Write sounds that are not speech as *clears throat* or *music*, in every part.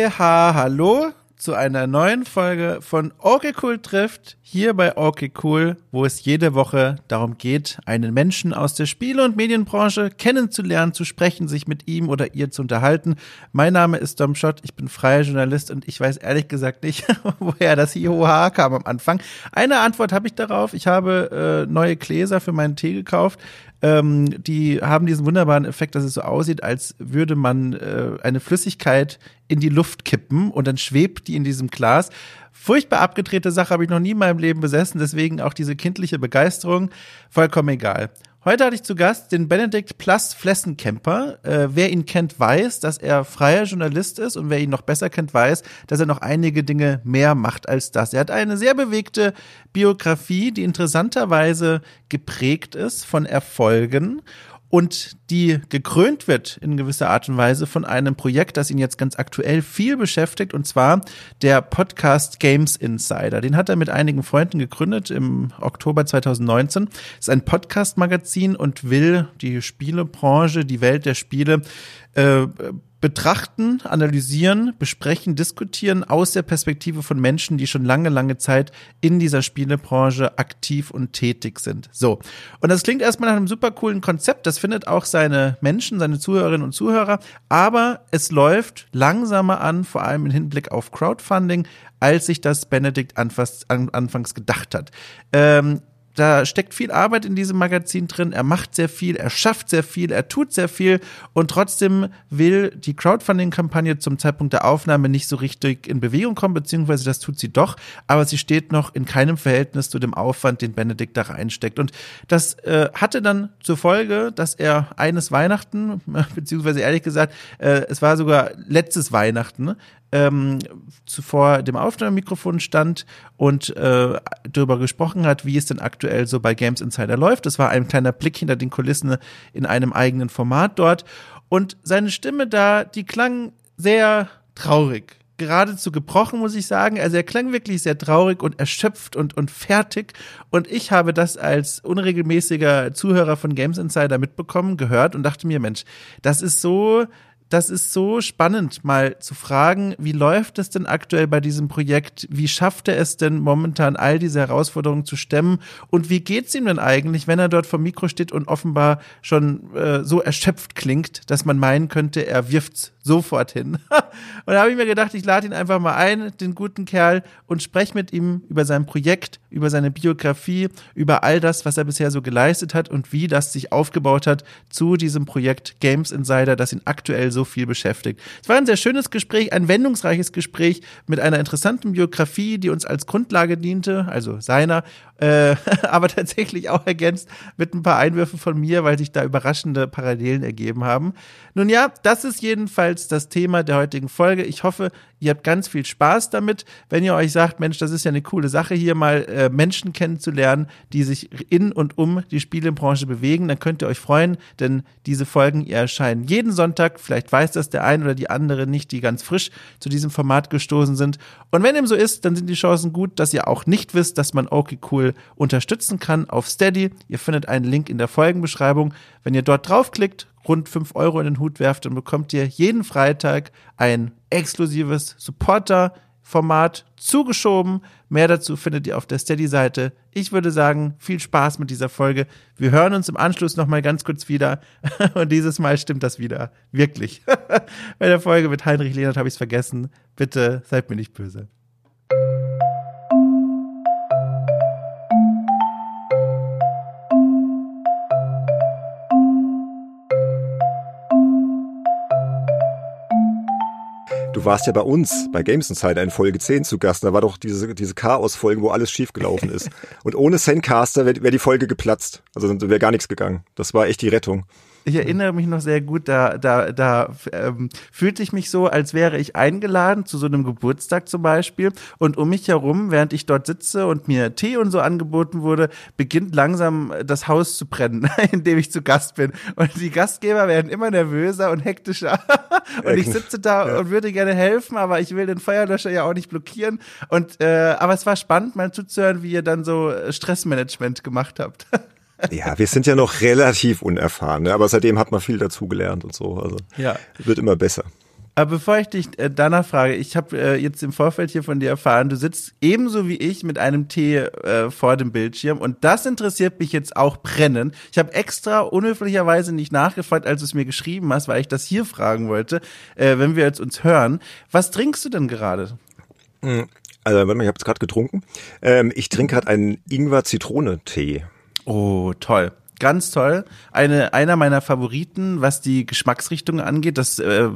Hihe, ha, hallo zu einer neuen Folge von Okay Cool trifft hier bei Okay Cool, wo es jede Woche darum geht, einen Menschen aus der Spiele- und Medienbranche kennenzulernen, zu sprechen, sich mit ihm oder ihr zu unterhalten. Mein Name ist Dom Schott, ich bin freier Journalist und ich weiß ehrlich gesagt nicht, *laughs* woher das IOH kam am Anfang. Eine Antwort habe ich darauf. Ich habe äh, neue Gläser für meinen Tee gekauft. Ähm, die haben diesen wunderbaren Effekt, dass es so aussieht, als würde man äh, eine Flüssigkeit in die Luft kippen und dann schwebt die in diesem Glas. Furchtbar abgedrehte Sache habe ich noch nie in meinem Leben besessen, deswegen auch diese kindliche Begeisterung. Vollkommen egal. Heute hatte ich zu Gast den Benedikt Plus Flessenkemper. Äh, wer ihn kennt, weiß, dass er freier Journalist ist und wer ihn noch besser kennt, weiß, dass er noch einige Dinge mehr macht als das. Er hat eine sehr bewegte Biografie, die interessanterweise geprägt ist von Erfolgen und die gekrönt wird in gewisser Art und Weise von einem Projekt, das ihn jetzt ganz aktuell viel beschäftigt, und zwar der Podcast Games Insider. Den hat er mit einigen Freunden gegründet im Oktober 2019. Es ist ein Podcast-Magazin und will die Spielebranche, die Welt der Spiele äh, betrachten, analysieren, besprechen, diskutieren aus der Perspektive von Menschen, die schon lange, lange Zeit in dieser Spielebranche aktiv und tätig sind. So. Und das klingt erstmal nach einem super coolen Konzept. Das findet auch seine Menschen, seine Zuhörerinnen und Zuhörer. Aber es läuft langsamer an, vor allem im Hinblick auf Crowdfunding, als sich das Benedikt anfangs gedacht hat. Ähm, da steckt viel Arbeit in diesem Magazin drin. Er macht sehr viel, er schafft sehr viel, er tut sehr viel und trotzdem will die Crowdfunding-Kampagne zum Zeitpunkt der Aufnahme nicht so richtig in Bewegung kommen, beziehungsweise das tut sie doch, aber sie steht noch in keinem Verhältnis zu dem Aufwand, den Benedikt da reinsteckt. Und das äh, hatte dann zur Folge, dass er eines Weihnachten, *laughs* beziehungsweise ehrlich gesagt, äh, es war sogar letztes Weihnachten, ähm, zuvor dem Aufnahmemikrofon stand und äh, darüber gesprochen hat, wie es denn aktuell so bei Games Insider läuft. Das war ein kleiner Blick hinter den Kulissen in einem eigenen Format dort. Und seine Stimme da, die klang sehr traurig. Geradezu gebrochen, muss ich sagen. Also er klang wirklich sehr traurig und erschöpft und, und fertig. Und ich habe das als unregelmäßiger Zuhörer von Games Insider mitbekommen, gehört und dachte mir, Mensch, das ist so das ist so spannend, mal zu fragen, wie läuft es denn aktuell bei diesem Projekt? Wie schafft er es denn momentan, all diese Herausforderungen zu stemmen? Und wie geht's ihm denn eigentlich, wenn er dort vor Mikro steht und offenbar schon äh, so erschöpft klingt, dass man meinen könnte, er wirft's sofort hin. *laughs* und da habe ich mir gedacht, ich lade ihn einfach mal ein, den guten Kerl, und spreche mit ihm über sein Projekt, über seine Biografie, über all das, was er bisher so geleistet hat und wie das sich aufgebaut hat zu diesem Projekt Games Insider, das ihn aktuell so viel beschäftigt. Es war ein sehr schönes Gespräch, ein wendungsreiches Gespräch mit einer interessanten Biografie, die uns als Grundlage diente, also seiner, äh, *laughs* aber tatsächlich auch ergänzt mit ein paar Einwürfen von mir, weil sich da überraschende Parallelen ergeben haben. Nun ja, das ist jedenfalls das Thema der heutigen Folge. Ich hoffe, ihr habt ganz viel Spaß damit. Wenn ihr euch sagt, Mensch, das ist ja eine coole Sache, hier mal äh, Menschen kennenzulernen, die sich in und um die Spielebranche bewegen, dann könnt ihr euch freuen, denn diese Folgen erscheinen jeden Sonntag. Vielleicht weiß das der ein oder die andere nicht, die ganz frisch zu diesem Format gestoßen sind. Und wenn dem so ist, dann sind die Chancen gut, dass ihr auch nicht wisst, dass man okay cool unterstützen kann auf Steady. Ihr findet einen Link in der Folgenbeschreibung. Wenn ihr dort draufklickt, rund 5 Euro in den Hut werft, dann bekommt ihr jeden Freitag ein exklusives Supporter-Format zugeschoben. Mehr dazu findet ihr auf der Steady-Seite. Ich würde sagen, viel Spaß mit dieser Folge. Wir hören uns im Anschluss nochmal ganz kurz wieder. *laughs* Und dieses Mal stimmt das wieder. Wirklich. *laughs* Bei der Folge mit Heinrich Lehnert habe ich es vergessen. Bitte seid mir nicht böse. Du warst ja bei uns, bei Games Insider in Folge 10 zu Gast. Da war doch diese, diese Chaos-Folge, wo alles schiefgelaufen ist. *laughs* Und ohne Sandcaster wäre wär die Folge geplatzt. Also wäre gar nichts gegangen. Das war echt die Rettung. Ich erinnere mich noch sehr gut, da, da, da ähm, fühlte ich mich so, als wäre ich eingeladen zu so einem Geburtstag zum Beispiel. Und um mich herum, während ich dort sitze und mir Tee und so angeboten wurde, beginnt langsam das Haus zu brennen, *laughs* in dem ich zu Gast bin. Und die Gastgeber werden immer nervöser und hektischer. *laughs* und ich sitze da ja. und würde gerne helfen, aber ich will den Feuerlöscher ja auch nicht blockieren. Und äh, aber es war spannend, mal zuzuhören, wie ihr dann so Stressmanagement gemacht habt. *laughs* Ja, wir sind ja noch relativ unerfahren, ne? aber seitdem hat man viel dazugelernt und so. Also ja. wird immer besser. Aber bevor ich dich äh, danach frage, ich habe äh, jetzt im Vorfeld hier von dir erfahren, du sitzt ebenso wie ich mit einem Tee äh, vor dem Bildschirm und das interessiert mich jetzt auch brennend. Ich habe extra unhöflicherweise nicht nachgefragt, als du es mir geschrieben hast, weil ich das hier fragen wollte, wenn wir jetzt uns hören. Was trinkst du denn gerade? Hm, also, warte mal, ich habe es gerade getrunken. Ähm, ich trinke gerade einen Ingwer-Zitrone-Tee. Oh, toll ganz toll. Eine, einer meiner Favoriten, was die Geschmacksrichtung angeht. Das, äh,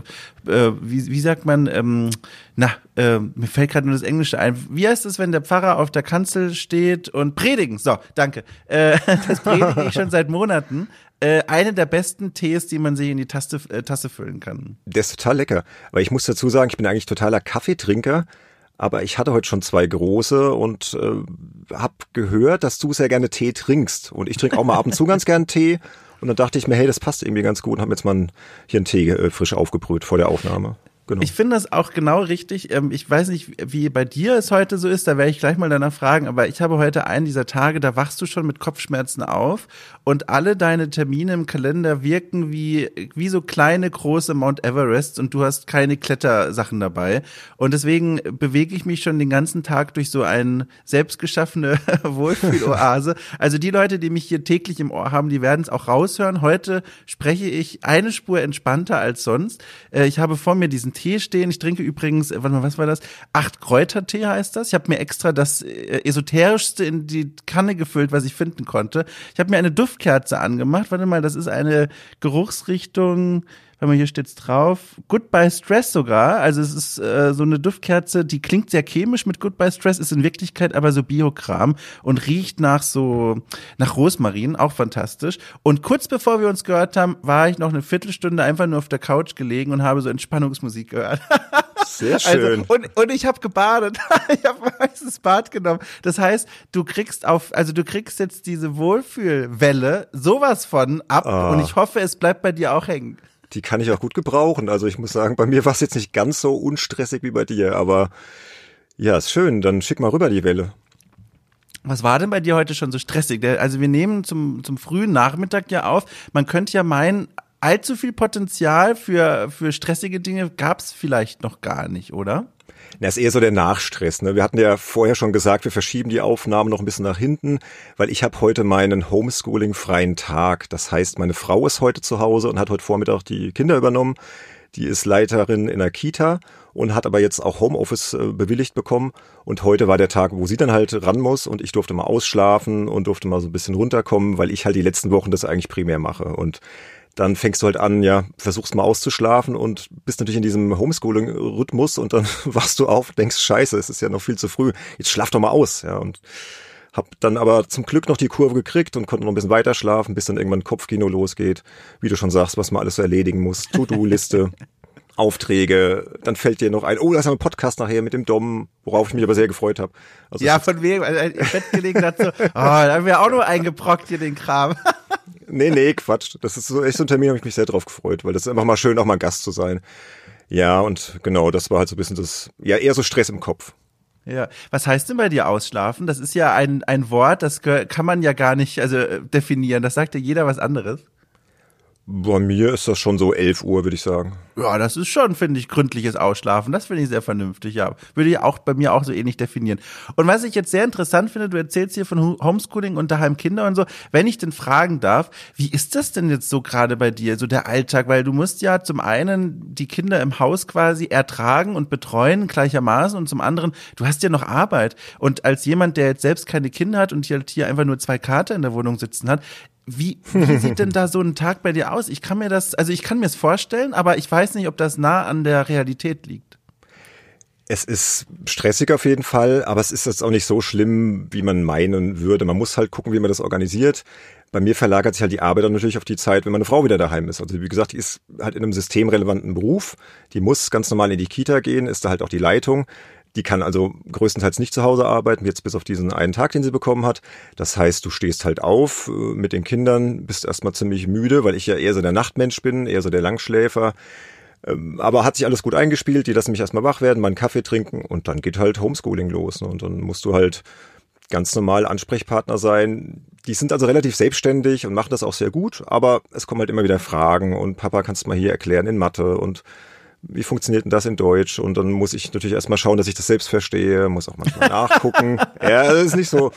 äh, wie, wie sagt man, ähm, na, äh, mir fällt gerade nur das Englische ein. Wie heißt es, wenn der Pfarrer auf der Kanzel steht und predigen? So, danke. Äh, *laughs* das predige ich schon seit Monaten. Äh, eine der besten Tees, die man sich in die Taste, äh, Tasse füllen kann. Der ist total lecker. Weil ich muss dazu sagen, ich bin eigentlich totaler Kaffeetrinker. Aber ich hatte heute schon zwei große und äh, habe gehört, dass du sehr gerne Tee trinkst. Und ich trinke auch mal ab und zu ganz gern Tee. Und dann dachte ich mir, hey, das passt irgendwie ganz gut und habe jetzt mal hier einen Tee äh, frisch aufgebrüht vor der Aufnahme. Genau. Ich finde das auch genau richtig. Ähm, ich weiß nicht, wie bei dir es heute so ist, da werde ich gleich mal danach fragen, aber ich habe heute einen dieser Tage, da wachst du schon mit Kopfschmerzen auf und alle deine Termine im Kalender wirken wie, wie so kleine, große Mount Everest und du hast keine Klettersachen dabei. Und deswegen bewege ich mich schon den ganzen Tag durch so eine selbstgeschaffene *laughs* Wohlfühloase. Also die Leute, die mich hier täglich im Ohr haben, die werden es auch raushören. Heute spreche ich eine Spur entspannter als sonst. Äh, ich habe vor mir diesen Tee stehen. Ich trinke übrigens, äh, warte mal, was war das? Acht Kräutertee heißt das. Ich habe mir extra das äh, esoterischste in die Kanne gefüllt, was ich finden konnte. Ich habe mir eine Duftkerze angemacht. Warte mal, das ist eine Geruchsrichtung wenn man hier steht's drauf. Goodbye Stress sogar. Also es ist äh, so eine Duftkerze, die klingt sehr chemisch mit Goodbye Stress, ist in Wirklichkeit aber so Biokram und riecht nach so nach Rosmarin, auch fantastisch. Und kurz bevor wir uns gehört haben, war ich noch eine Viertelstunde einfach nur auf der Couch gelegen und habe so Entspannungsmusik gehört. Sehr *laughs* also, schön. Also, und, und ich habe gebadet. *laughs* ich habe heißes Bad genommen. Das heißt, du kriegst auf, also du kriegst jetzt diese Wohlfühlwelle sowas von ab oh. und ich hoffe, es bleibt bei dir auch hängen die kann ich auch gut gebrauchen. Also ich muss sagen, bei mir war es jetzt nicht ganz so unstressig wie bei dir, aber ja, ist schön. Dann schick mal rüber die Welle. Was war denn bei dir heute schon so stressig? Also wir nehmen zum, zum frühen Nachmittag ja auf. Man könnte ja meinen, allzu viel Potenzial für, für stressige Dinge gab es vielleicht noch gar nicht, oder? Das ist eher so der Nachstress. Ne? Wir hatten ja vorher schon gesagt, wir verschieben die Aufnahmen noch ein bisschen nach hinten, weil ich habe heute meinen Homeschooling-freien Tag. Das heißt, meine Frau ist heute zu Hause und hat heute Vormittag die Kinder übernommen. Die ist Leiterin in der Kita und hat aber jetzt auch Homeoffice äh, bewilligt bekommen. Und heute war der Tag, wo sie dann halt ran muss und ich durfte mal ausschlafen und durfte mal so ein bisschen runterkommen, weil ich halt die letzten Wochen das eigentlich primär mache. Und dann fängst du halt an, ja, versuchst mal auszuschlafen und bist natürlich in diesem Homeschooling-Rhythmus und dann *laughs* wachst du auf, denkst, scheiße, es ist ja noch viel zu früh, jetzt schlaf doch mal aus, ja, und hab dann aber zum Glück noch die Kurve gekriegt und konnte noch ein bisschen weiter schlafen, bis dann irgendwann Kopfkino losgeht, wie du schon sagst, was man alles so erledigen muss, To-Do-Liste, *laughs* Aufträge, dann fällt dir noch ein, oh, da ist ein Podcast nachher mit dem Dom, worauf ich mich aber sehr gefreut habe. Also ja, von wem, also im Bett gelegen hat so, *laughs* oh, da haben wir auch nur eingebrockt hier den Kram. Nee, nee, Quatsch. Das ist so echt so ein Termin, habe ich mich sehr drauf gefreut, weil das ist einfach mal schön, auch mal Gast zu sein. Ja, und genau, das war halt so ein bisschen das, ja, eher so Stress im Kopf. Ja, was heißt denn bei dir ausschlafen? Das ist ja ein, ein Wort, das kann man ja gar nicht also äh, definieren. Das sagt ja jeder was anderes. Bei mir ist das schon so 11 Uhr, würde ich sagen. Ja, das ist schon, finde ich, gründliches Ausschlafen. Das finde ich sehr vernünftig, ja. Würde ich auch bei mir auch so ähnlich definieren. Und was ich jetzt sehr interessant finde, du erzählst hier von Homeschooling und daheim Kinder und so. Wenn ich denn fragen darf, wie ist das denn jetzt so gerade bei dir, so der Alltag? Weil du musst ja zum einen die Kinder im Haus quasi ertragen und betreuen gleichermaßen und zum anderen, du hast ja noch Arbeit. Und als jemand, der jetzt selbst keine Kinder hat und hier einfach nur zwei Kater in der Wohnung sitzen hat, wie, wie sieht denn da so ein Tag bei dir aus? Ich kann mir das, also ich kann mir es vorstellen, aber ich weiß nicht, ob das nah an der Realität liegt. Es ist stressig auf jeden Fall, aber es ist jetzt auch nicht so schlimm, wie man meinen würde. Man muss halt gucken, wie man das organisiert. Bei mir verlagert sich halt die Arbeit dann natürlich auf die Zeit, wenn meine Frau wieder daheim ist. Also wie gesagt, die ist halt in einem systemrelevanten Beruf. Die muss ganz normal in die Kita gehen, ist da halt auch die Leitung. Die kann also größtenteils nicht zu Hause arbeiten, jetzt bis auf diesen einen Tag, den sie bekommen hat. Das heißt, du stehst halt auf äh, mit den Kindern, bist erstmal ziemlich müde, weil ich ja eher so der Nachtmensch bin, eher so der Langschläfer. Ähm, aber hat sich alles gut eingespielt, die lassen mich erstmal wach werden, mal einen Kaffee trinken und dann geht halt Homeschooling los. Ne? Und dann musst du halt ganz normal Ansprechpartner sein. Die sind also relativ selbstständig und machen das auch sehr gut, aber es kommen halt immer wieder Fragen und Papa, kannst du mal hier erklären in Mathe und wie funktioniert denn das in Deutsch? Und dann muss ich natürlich erstmal schauen, dass ich das selbst verstehe, muss auch manchmal nachgucken. *laughs* ja, das ist nicht so.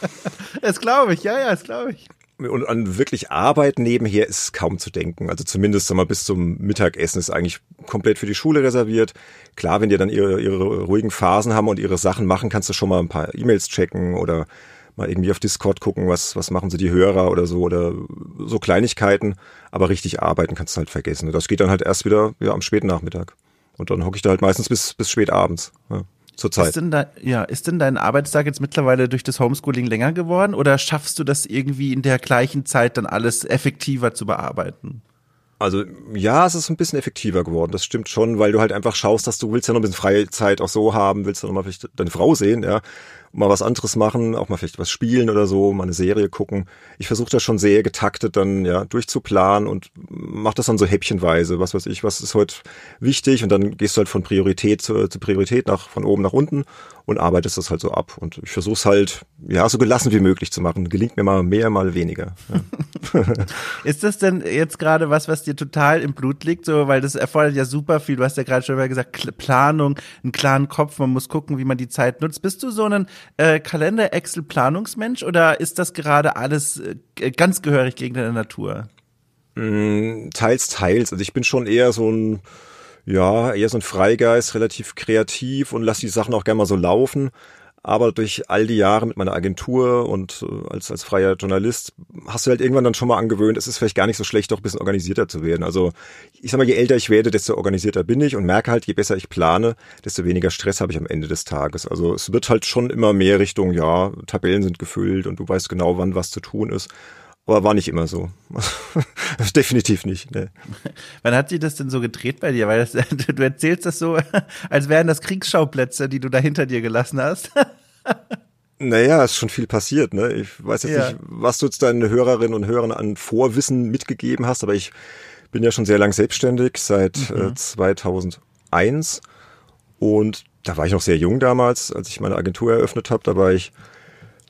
Das glaube ich, ja, ja, das glaube ich. Und an wirklich Arbeit nebenher ist kaum zu denken. Also zumindest sag mal, bis zum Mittagessen ist eigentlich komplett für die Schule reserviert. Klar, wenn die dann ihre, ihre ruhigen Phasen haben und ihre Sachen machen, kannst du schon mal ein paar E-Mails checken oder mal irgendwie auf Discord gucken, was, was machen sie die Hörer oder so oder so Kleinigkeiten. Aber richtig arbeiten kannst du halt vergessen. Das geht dann halt erst wieder ja, am späten Nachmittag. Und dann hocke ich da halt meistens bis, bis spät abends. Ja zur Zeit. Ist denn, da, ja, ist denn dein Arbeitstag jetzt mittlerweile durch das Homeschooling länger geworden oder schaffst du das irgendwie in der gleichen Zeit dann alles effektiver zu bearbeiten? Also ja, es ist ein bisschen effektiver geworden, das stimmt schon, weil du halt einfach schaust, dass du willst ja noch ein bisschen freie Zeit auch so haben, willst du noch mal vielleicht deine Frau sehen, ja, mal was anderes machen, auch mal vielleicht was spielen oder so, mal eine Serie gucken. Ich versuche das schon sehr getaktet dann ja durchzuplanen und mach das dann so häppchenweise, was weiß ich, was ist heute wichtig und dann gehst du halt von Priorität zu, zu Priorität nach von oben nach unten und arbeitest das halt so ab und ich versuche es halt ja so gelassen wie möglich zu machen. Gelingt mir mal mehr, mal weniger. Ja. *laughs* ist das denn jetzt gerade was, was dir total im Blut liegt, so weil das erfordert ja super viel. Du hast ja gerade schon mal gesagt Planung, einen klaren Kopf, man muss gucken, wie man die Zeit nutzt. Bist du so ein äh, Kalender-Excel-Planungsmensch oder ist das gerade alles äh, ganz gehörig gegen deine Natur? Mm, teils, teils. Also ich bin schon eher so ein, ja, eher so ein Freigeist, relativ kreativ und lass die Sachen auch gerne mal so laufen. Aber durch all die Jahre mit meiner Agentur und äh, als, als freier Journalist hast du halt irgendwann dann schon mal angewöhnt, es ist vielleicht gar nicht so schlecht, doch ein bisschen organisierter zu werden. Also ich sag mal, je älter ich werde, desto organisierter bin ich und merke halt, je besser ich plane, desto weniger Stress habe ich am Ende des Tages. Also es wird halt schon immer mehr Richtung, ja, Tabellen sind gefüllt und du weißt genau, wann was zu tun ist. Aber war nicht immer so. *laughs* Definitiv nicht. Ne. *laughs* Wann hat sich das denn so gedreht bei dir? Weil das, *laughs* du erzählst das so, als wären das Kriegsschauplätze, die du da hinter dir gelassen hast. Naja, ist schon viel passiert, ne? Ich weiß jetzt ja. nicht, was du jetzt deinen Hörerinnen und Hörern an Vorwissen mitgegeben hast, aber ich bin ja schon sehr lang selbstständig, seit mhm. äh, 2001. Und da war ich noch sehr jung damals, als ich meine Agentur eröffnet habe. Da war ich,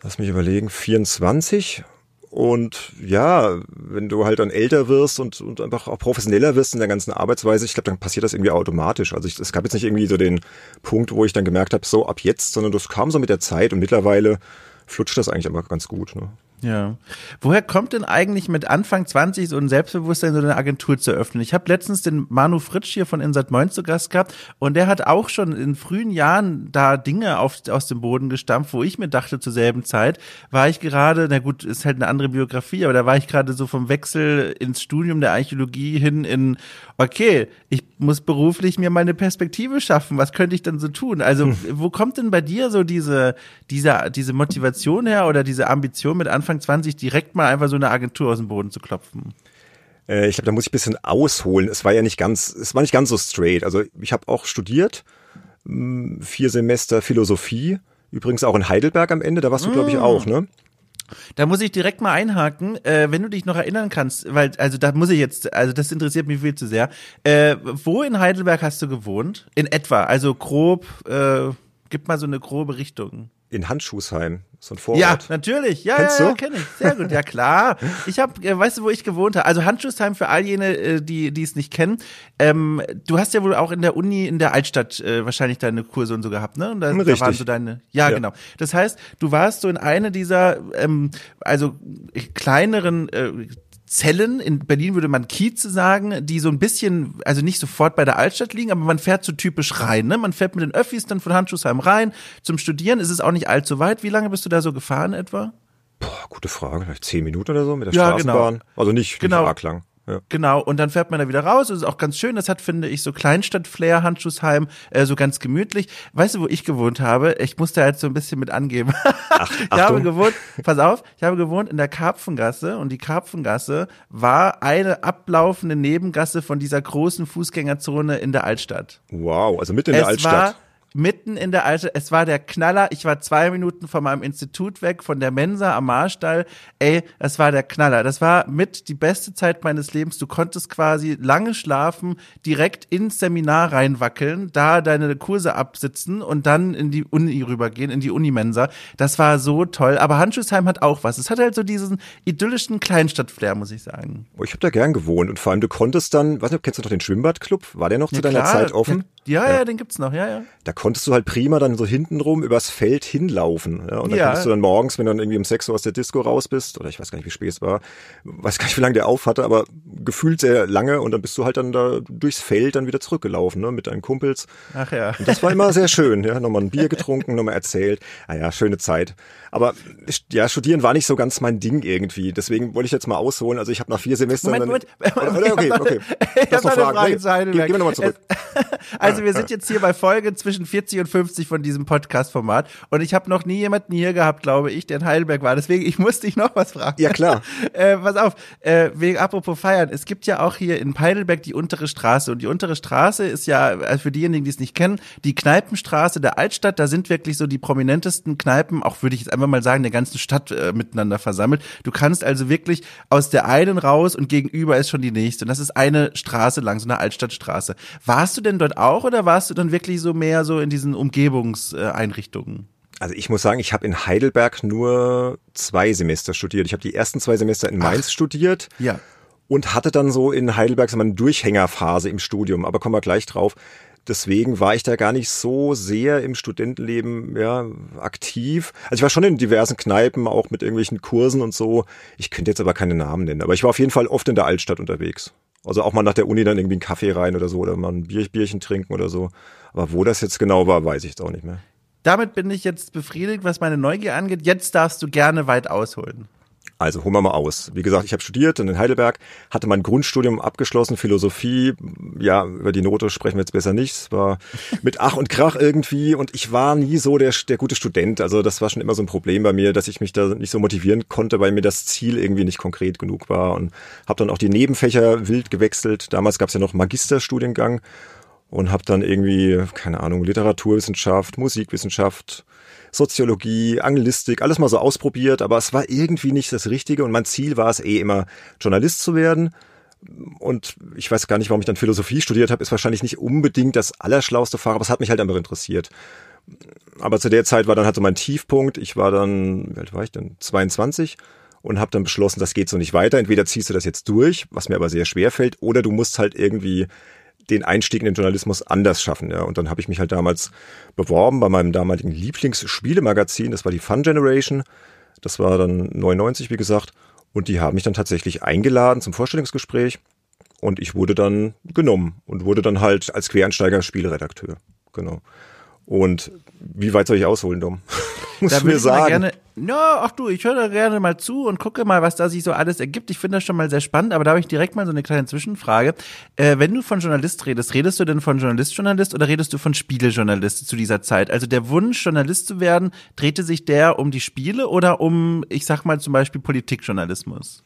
lass mich überlegen, 24 und ja, wenn du halt dann älter wirst und, und einfach auch professioneller wirst in der ganzen Arbeitsweise, ich glaube, dann passiert das irgendwie automatisch. Also es gab jetzt nicht irgendwie so den Punkt, wo ich dann gemerkt habe, so ab jetzt, sondern das kam so mit der Zeit und mittlerweile flutscht das eigentlich einfach ganz gut. Ne? Ja. Woher kommt denn eigentlich mit Anfang 20 so ein Selbstbewusstsein, so eine Agentur zu öffnen? Ich habe letztens den Manu Fritsch hier von Insat Moin zu Gast gehabt und der hat auch schon in frühen Jahren da Dinge auf, aus dem Boden gestampft, wo ich mir dachte, zur selben Zeit war ich gerade, na gut, ist halt eine andere Biografie, aber da war ich gerade so vom Wechsel ins Studium der Archäologie hin in, okay, ich muss beruflich mir meine Perspektive schaffen, was könnte ich denn so tun? Also, hm. wo kommt denn bei dir so diese, diese, diese Motivation her oder diese Ambition mit Anfang Anfang 20 direkt mal einfach so eine Agentur aus dem Boden zu klopfen? Äh, ich glaube, da muss ich ein bisschen ausholen. Es war ja nicht ganz, es war nicht ganz so straight. Also ich habe auch studiert, hm, vier Semester Philosophie, übrigens auch in Heidelberg am Ende, da warst du, glaube ich, mm. auch, ne? Da muss ich direkt mal einhaken, äh, wenn du dich noch erinnern kannst, weil, also da muss ich jetzt, also das interessiert mich viel zu sehr. Äh, wo in Heidelberg hast du gewohnt? In etwa, also grob, äh, gib mal so eine grobe Richtung in Handschuhsheim, so ein Vorort. Ja, natürlich. Ja, Kennst ja, ja kenne ich. Sehr gut. Ja, klar. *laughs* Ich habe, äh, weißt du, wo ich gewohnt habe? Also Handschuhsheim für all jene, äh, die die es nicht kennen. Ähm, du hast ja wohl auch in der Uni in der Altstadt äh, wahrscheinlich deine Kurse und so gehabt, ne? Und da, Richtig. da waren so deine. Ja, ja, genau. Das heißt, du warst so in eine dieser, ähm, also kleineren äh, Zellen, in Berlin würde man Kieze sagen, die so ein bisschen, also nicht sofort bei der Altstadt liegen, aber man fährt so typisch rein. Ne? Man fährt mit den Öffis dann von Handschuhsheim rein. Zum Studieren ist es auch nicht allzu weit. Wie lange bist du da so gefahren etwa? Boah, gute Frage. Vielleicht zehn Minuten oder so mit der ja, genau. Straßenbahn. Genau. Also nicht, genau. nicht arg lang. Ja. Genau, und dann fährt man da wieder raus. Das ist auch ganz schön. Das hat, finde ich, so Kleinstadt-Flair, Handschuhsheim, äh, so ganz gemütlich. Weißt du, wo ich gewohnt habe? Ich musste halt so ein bisschen mit angeben. Ach, *laughs* ich habe gewohnt, pass auf, ich habe gewohnt in der Karpfengasse und die Karpfengasse war eine ablaufende Nebengasse von dieser großen Fußgängerzone in der Altstadt. Wow, also mitten in es der Altstadt mitten in der Alte, es war der Knaller. Ich war zwei Minuten von meinem Institut weg, von der Mensa am Marstall. Ey, es war der Knaller. Das war mit die beste Zeit meines Lebens. Du konntest quasi lange schlafen, direkt ins Seminar reinwackeln, da deine Kurse absitzen und dann in die Uni rübergehen, in die Unimensa. Das war so toll. Aber Handschuhsheim hat auch was. Es hat halt so diesen idyllischen Kleinstadt-Flair, muss ich sagen. Oh, ich habe da gern gewohnt und vor allem du konntest dann, was kennst du noch den Schwimmbadclub? War der noch ja, zu deiner klar. Zeit offen? Ja, ja, ja, den gibt's noch, ja, ja. Da konntest du halt prima dann so hintenrum übers Feld hinlaufen. Ja? Und dann ja. konntest du dann morgens, wenn du dann irgendwie um 6 Uhr aus der Disco raus bist, oder ich weiß gar nicht, wie spät es war, weiß gar nicht, wie lange der auf hatte, aber gefühlt sehr lange und dann bist du halt dann da durchs Feld dann wieder zurückgelaufen, ne, mit deinen Kumpels. Ach ja. Und das war immer sehr *laughs* schön, ja. Nochmal ein Bier getrunken, nochmal erzählt. Ah ja, schöne Zeit. Aber ja, studieren war nicht so ganz mein Ding irgendwie. Deswegen wollte ich jetzt mal ausholen. Also ich habe nach vier Semestern. Moment, Moment, *laughs* Moment, okay, okay. Ich habe eine Frage zu Heidelberg. Geh, geh nochmal zurück. *laughs* Also wir sind jetzt hier bei Folge zwischen 40 und 50 von diesem Podcast-Format und ich habe noch nie jemanden hier gehabt, glaube ich, der in Heidelberg war. Deswegen, ich musste dich noch was fragen. Ja, klar. *laughs* äh, pass auf, äh, wegen apropos feiern. Es gibt ja auch hier in Heidelberg die untere Straße und die untere Straße ist ja, also für diejenigen, die es nicht kennen, die Kneipenstraße der Altstadt. Da sind wirklich so die prominentesten Kneipen, auch würde ich jetzt einfach mal sagen, der ganzen Stadt äh, miteinander versammelt. Du kannst also wirklich aus der einen raus und gegenüber ist schon die nächste. Und das ist eine Straße lang, so eine Altstadtstraße. Warst du denn dort auch oder warst du dann wirklich so mehr so in diesen Umgebungseinrichtungen? Also ich muss sagen, ich habe in Heidelberg nur zwei Semester studiert. Ich habe die ersten zwei Semester in Mainz Ach, studiert. Ja. Und hatte dann so in Heidelberg so eine Durchhängerphase im Studium, aber kommen wir gleich drauf. Deswegen war ich da gar nicht so sehr im Studentenleben ja, aktiv. Also ich war schon in diversen Kneipen, auch mit irgendwelchen Kursen und so. Ich könnte jetzt aber keine Namen nennen. Aber ich war auf jeden Fall oft in der Altstadt unterwegs. Also auch mal nach der Uni dann irgendwie einen Kaffee rein oder so oder mal ein Bier, Bierchen trinken oder so. Aber wo das jetzt genau war, weiß ich jetzt auch nicht mehr. Damit bin ich jetzt befriedigt, was meine Neugier angeht. Jetzt darfst du gerne weit ausholen. Also holen wir mal aus. Wie gesagt, ich habe studiert in Heidelberg, hatte mein Grundstudium abgeschlossen, Philosophie. Ja, über die Note sprechen wir jetzt besser nicht. Es war mit Ach und Krach irgendwie und ich war nie so der, der gute Student. Also das war schon immer so ein Problem bei mir, dass ich mich da nicht so motivieren konnte, weil mir das Ziel irgendwie nicht konkret genug war. Und habe dann auch die Nebenfächer wild gewechselt. Damals gab es ja noch Magisterstudiengang und habe dann irgendwie, keine Ahnung, Literaturwissenschaft, Musikwissenschaft, Soziologie, Anglistik, alles mal so ausprobiert, aber es war irgendwie nicht das Richtige und mein Ziel war es eh immer, Journalist zu werden. Und ich weiß gar nicht, warum ich dann Philosophie studiert habe, ist wahrscheinlich nicht unbedingt das allerschlauste Fach, aber es hat mich halt einfach interessiert. Aber zu der Zeit war dann halt so mein Tiefpunkt. Ich war dann, wie alt war ich denn? 22 und habe dann beschlossen, das geht so nicht weiter. Entweder ziehst du das jetzt durch, was mir aber sehr schwer fällt, oder du musst halt irgendwie den Einstieg in den Journalismus anders schaffen. Ja. Und dann habe ich mich halt damals beworben bei meinem damaligen Lieblingsspielemagazin, das war die Fun Generation. Das war dann 99, wie gesagt. Und die haben mich dann tatsächlich eingeladen zum Vorstellungsgespräch. Und ich wurde dann genommen und wurde dann halt als Quereinsteiger Spieleredakteur. Genau. Und wie weit soll ich ausholen, Dom? *laughs* Muss da mir sagen. Gerne, ja, ach du, ich höre da gerne mal zu und gucke mal, was da sich so alles ergibt. Ich finde das schon mal sehr spannend, aber da habe ich direkt mal so eine kleine Zwischenfrage. Äh, wenn du von Journalist redest, redest du denn von Journalist, Journalist oder redest du von Spielejournalist zu dieser Zeit? Also der Wunsch, Journalist zu werden, drehte sich der um die Spiele oder um, ich sag mal zum Beispiel Politikjournalismus?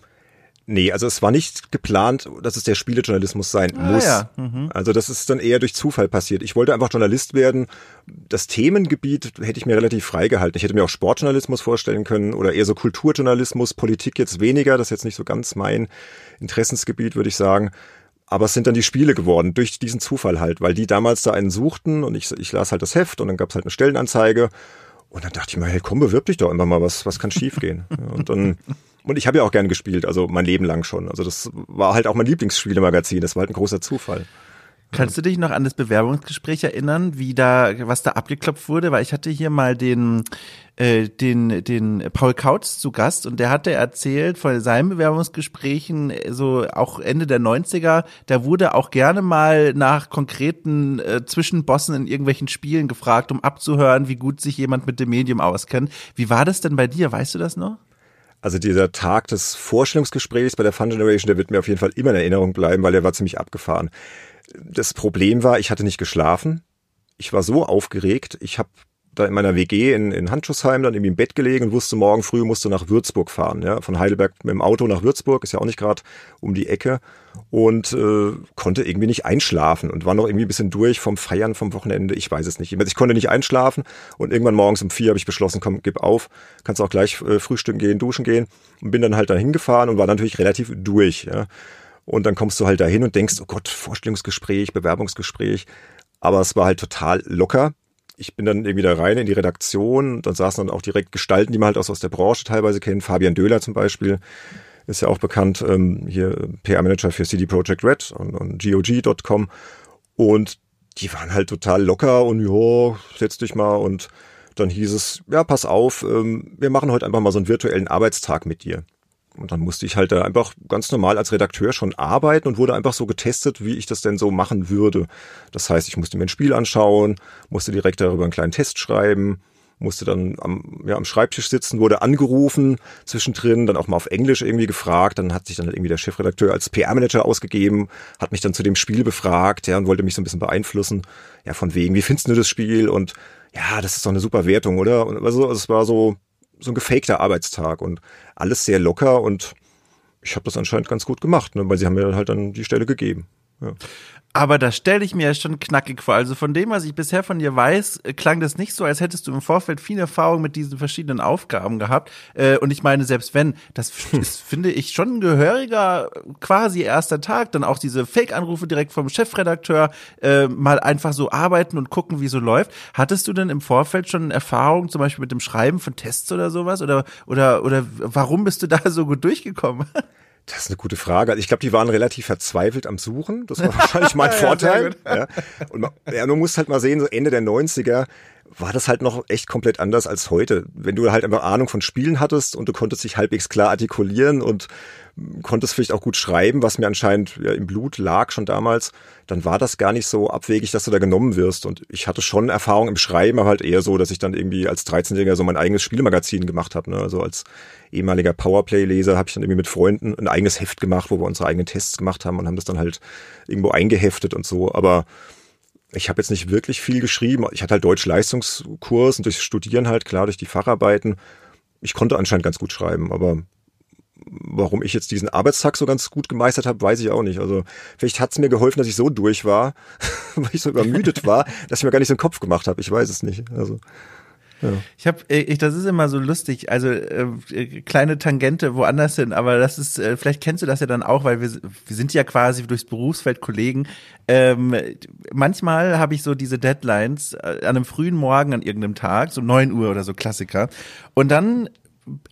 Nee, also es war nicht geplant, dass es der Spielejournalismus sein ah, muss. Ja. Mhm. Also das ist dann eher durch Zufall passiert. Ich wollte einfach Journalist werden. Das Themengebiet hätte ich mir relativ frei gehalten. Ich hätte mir auch Sportjournalismus vorstellen können oder eher so Kulturjournalismus, Politik jetzt weniger. Das ist jetzt nicht so ganz mein Interessensgebiet, würde ich sagen. Aber es sind dann die Spiele geworden, durch diesen Zufall halt, weil die damals da einen suchten und ich, ich las halt das Heft und dann gab es halt eine Stellenanzeige. Und dann dachte ich mir, hey, komm, bewirb dich doch einfach mal, was, was kann schiefgehen? *laughs* und dann und ich habe ja auch gern gespielt, also mein Leben lang schon. Also das war halt auch mein Lieblingsspielemagazin. Das war halt ein großer Zufall. Kannst du dich noch an das Bewerbungsgespräch erinnern, wie da, was da abgeklopft wurde? Weil ich hatte hier mal den, äh, den, den Paul Kautz zu Gast und der hatte erzählt von seinen Bewerbungsgesprächen, so auch Ende der 90er, da wurde auch gerne mal nach konkreten äh, Zwischenbossen in irgendwelchen Spielen gefragt, um abzuhören, wie gut sich jemand mit dem Medium auskennt. Wie war das denn bei dir? Weißt du das noch? Also dieser Tag des Vorstellungsgesprächs bei der Fun Generation, der wird mir auf jeden Fall immer in Erinnerung bleiben, weil der war ziemlich abgefahren. Das Problem war, ich hatte nicht geschlafen. Ich war so aufgeregt. Ich habe da in meiner WG in, in Handschussheim dann irgendwie im Bett gelegen und wusste, morgen früh musste nach Würzburg fahren. Ja? Von Heidelberg mit dem Auto nach Würzburg, ist ja auch nicht gerade um die Ecke. Und äh, konnte irgendwie nicht einschlafen und war noch irgendwie ein bisschen durch vom Feiern vom Wochenende. Ich weiß es nicht. Ich konnte nicht einschlafen und irgendwann morgens um vier habe ich beschlossen, komm, gib auf, kannst auch gleich äh, frühstücken gehen, duschen gehen und bin dann halt da hingefahren und war natürlich relativ durch. Ja? Und dann kommst du halt dahin und denkst, oh Gott, Vorstellungsgespräch, Bewerbungsgespräch. Aber es war halt total locker. Ich bin dann irgendwie da rein in die Redaktion dann saßen dann auch direkt Gestalten, die man halt auch aus der Branche teilweise kennt. Fabian Döhler zum Beispiel ist ja auch bekannt, ähm, hier PR-Manager für CD Projekt Red und, und GOG.com. Und die waren halt total locker und ja, setz dich mal und dann hieß es, ja, pass auf, ähm, wir machen heute einfach mal so einen virtuellen Arbeitstag mit dir. Und dann musste ich halt da einfach ganz normal als Redakteur schon arbeiten und wurde einfach so getestet, wie ich das denn so machen würde. Das heißt, ich musste mir ein Spiel anschauen, musste direkt darüber einen kleinen Test schreiben, musste dann am, ja, am Schreibtisch sitzen, wurde angerufen zwischendrin, dann auch mal auf Englisch irgendwie gefragt. Dann hat sich dann irgendwie der Chefredakteur als PR-Manager ausgegeben, hat mich dann zu dem Spiel befragt, ja, und wollte mich so ein bisschen beeinflussen. Ja, von wegen, wie findest du das Spiel? Und ja, das ist doch eine super Wertung, oder? Und also, es war so, so ein gefakter Arbeitstag und alles sehr locker und ich habe das anscheinend ganz gut gemacht, ne, weil sie haben mir halt dann die Stelle gegeben. Ja. Aber das stelle ich mir ja schon knackig vor. Also von dem, was ich bisher von dir weiß, äh, klang das nicht so, als hättest du im Vorfeld viel Erfahrung mit diesen verschiedenen Aufgaben gehabt. Äh, und ich meine, selbst wenn, das ist, finde ich, schon ein gehöriger quasi erster Tag, dann auch diese Fake-Anrufe direkt vom Chefredakteur, äh, mal einfach so arbeiten und gucken, wie so läuft. Hattest du denn im Vorfeld schon Erfahrung, zum Beispiel mit dem Schreiben von Tests oder sowas? Oder, oder, oder warum bist du da so gut durchgekommen? *laughs* Das ist eine gute Frage. Also ich glaube, die waren relativ verzweifelt am Suchen. Das war wahrscheinlich mein *laughs* Vorteil. Ja, Und man, ja, man muss halt mal sehen, so Ende der 90er war das halt noch echt komplett anders als heute. Wenn du halt einfach Ahnung von Spielen hattest und du konntest dich halbwegs klar artikulieren und konntest vielleicht auch gut schreiben, was mir anscheinend ja, im Blut lag schon damals, dann war das gar nicht so abwegig, dass du da genommen wirst. Und ich hatte schon Erfahrung im Schreiben, aber halt eher so, dass ich dann irgendwie als 13-Jähriger so mein eigenes Spielmagazin gemacht habe. Ne? Also als ehemaliger Powerplay-Leser habe ich dann irgendwie mit Freunden ein eigenes Heft gemacht, wo wir unsere eigenen Tests gemacht haben und haben das dann halt irgendwo eingeheftet und so. Aber ich habe jetzt nicht wirklich viel geschrieben. Ich hatte halt Deutsch-Leistungskurs und durch Studieren halt, klar, durch die Facharbeiten. Ich konnte anscheinend ganz gut schreiben, aber warum ich jetzt diesen Arbeitstag so ganz gut gemeistert habe, weiß ich auch nicht. Also vielleicht hat es mir geholfen, dass ich so durch war, *laughs* weil ich so übermüdet *laughs* war, dass ich mir gar nicht so einen Kopf gemacht habe. Ich weiß es nicht. Also ja. Ich habe, äh, ich, das ist immer so lustig, also äh, äh, kleine Tangente woanders hin, aber das ist, äh, vielleicht kennst du das ja dann auch, weil wir, wir sind ja quasi durchs Berufsfeld Kollegen. Ähm, manchmal habe ich so diese Deadlines äh, an einem frühen Morgen an irgendeinem Tag, so neun Uhr oder so Klassiker. Und dann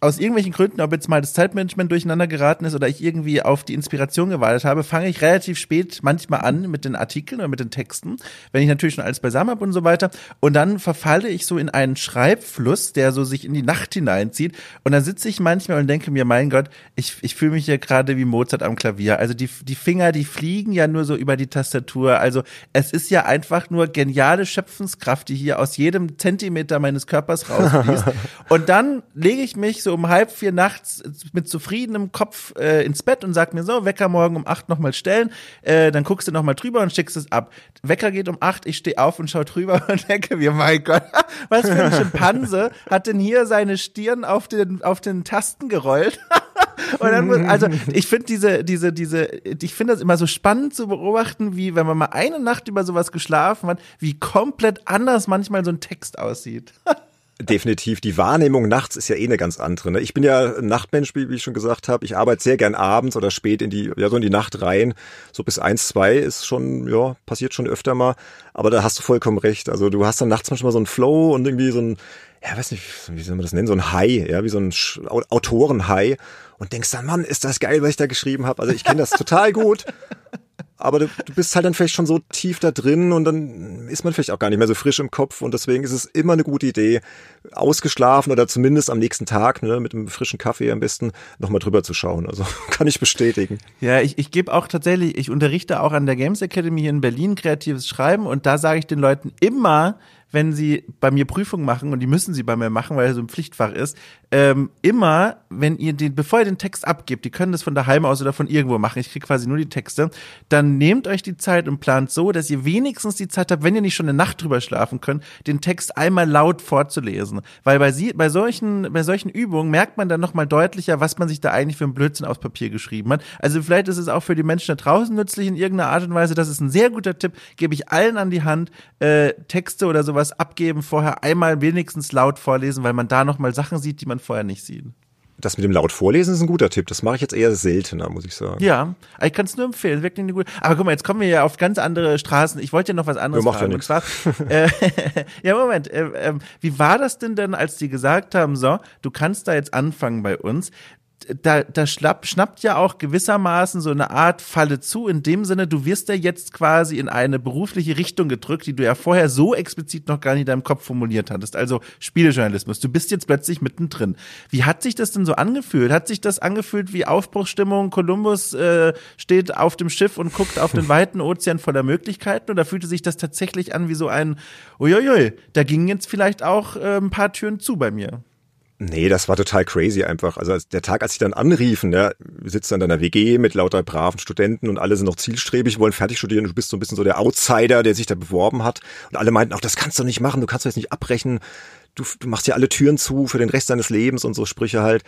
aus irgendwelchen Gründen, ob jetzt mal das Zeitmanagement durcheinander geraten ist oder ich irgendwie auf die Inspiration gewartet habe, fange ich relativ spät manchmal an mit den Artikeln oder mit den Texten, wenn ich natürlich schon alles beisammen habe und so weiter. Und dann verfalle ich so in einen Schreibfluss, der so sich in die Nacht hineinzieht. Und dann sitze ich manchmal und denke mir, mein Gott, ich, ich fühle mich hier gerade wie Mozart am Klavier. Also die, die Finger, die fliegen ja nur so über die Tastatur. Also es ist ja einfach nur geniale Schöpfenskraft, die hier aus jedem Zentimeter meines Körpers rausfließt. *laughs* und dann lege ich mich so um halb vier nachts mit zufriedenem Kopf äh, ins Bett und sag mir so, Wecker morgen um acht nochmal stellen, äh, dann guckst du nochmal drüber und schickst es ab. Wecker geht um acht, ich stehe auf und schau drüber *laughs* und denke mir, mein Gott, *laughs* was für ein Schimpanse hat denn hier seine Stirn auf den, auf den Tasten gerollt? *laughs* Und dann muss, also ich finde diese, diese, diese, ich finde das immer so spannend zu beobachten, wie wenn man mal eine Nacht über sowas geschlafen hat, wie komplett anders manchmal so ein Text aussieht. Definitiv. Die Wahrnehmung nachts ist ja eh eine ganz andere. Ne? Ich bin ja ein Nachtmensch, wie, wie ich schon gesagt habe. Ich arbeite sehr gern abends oder spät in die, ja, so in die Nacht rein. So bis eins, zwei ist schon, ja, passiert schon öfter mal. Aber da hast du vollkommen recht. Also du hast dann nachts manchmal so einen Flow und irgendwie so ein, ja, weiß nicht, wie soll man das nennen, so ein High, ja, wie so ein Autorenhigh und denkst dann, Mann, ist das geil, was ich da geschrieben habe. Also ich kenne das total gut aber du, du bist halt dann vielleicht schon so tief da drin und dann ist man vielleicht auch gar nicht mehr so frisch im Kopf und deswegen ist es immer eine gute Idee, ausgeschlafen oder zumindest am nächsten Tag ne, mit einem frischen Kaffee am besten nochmal drüber zu schauen. Also *laughs* kann ich bestätigen. Ja, ich, ich gebe auch tatsächlich, ich unterrichte auch an der Games Academy hier in Berlin kreatives Schreiben und da sage ich den Leuten immer, wenn sie bei mir Prüfungen machen und die müssen sie bei mir machen, weil es so ein Pflichtfach ist, ähm, immer, wenn ihr den, bevor ihr den Text abgebt, die können das von daheim aus oder von irgendwo machen, ich kriege quasi nur die Texte, dann nehmt euch die Zeit und plant so, dass ihr wenigstens die Zeit habt, wenn ihr nicht schon eine Nacht drüber schlafen könnt, den Text einmal laut vorzulesen. Weil bei, sie, bei, solchen, bei solchen Übungen merkt man dann nochmal deutlicher, was man sich da eigentlich für ein Blödsinn aufs Papier geschrieben hat. Also vielleicht ist es auch für die Menschen da draußen nützlich in irgendeiner Art und Weise. Das ist ein sehr guter Tipp, gebe ich allen an die Hand. Äh, Texte oder sowas abgeben, vorher einmal wenigstens laut vorlesen, weil man da nochmal Sachen sieht, die man vorher nicht sieht. Das mit dem laut vorlesen ist ein guter Tipp. Das mache ich jetzt eher seltener, muss ich sagen. Ja, ich kann es nur empfehlen. Wirklich eine gute. Aber guck mal, jetzt kommen wir ja auf ganz andere Straßen. Ich wollte ja noch was anderes ja, macht fragen. Ja, zwar, äh, *laughs* ja, Moment. Äh, äh, wie war das denn dann, als die gesagt haben, so, du kannst da jetzt anfangen bei uns? Da, da schnapp, schnappt ja auch gewissermaßen so eine Art Falle zu, in dem Sinne, du wirst ja jetzt quasi in eine berufliche Richtung gedrückt, die du ja vorher so explizit noch gar nicht in deinem Kopf formuliert hattest. Also Spielejournalismus. Du bist jetzt plötzlich mittendrin. Wie hat sich das denn so angefühlt? Hat sich das angefühlt wie Aufbruchsstimmung? Kolumbus äh, steht auf dem Schiff und guckt auf den weiten Ozean voller Möglichkeiten? Oder fühlte sich das tatsächlich an wie so ein, uiuiui, da gingen jetzt vielleicht auch äh, ein paar Türen zu bei mir? Nee, das war total crazy einfach. Also der Tag, als sie dann anriefen, ja, wir sitzen in deiner WG mit lauter braven Studenten und alle sind noch zielstrebig, wollen fertig studieren. Du bist so ein bisschen so der Outsider, der sich da beworben hat. Und alle meinten auch, das kannst du nicht machen, du kannst das nicht abbrechen. Du, du machst ja alle Türen zu für den Rest deines Lebens und so Sprüche halt.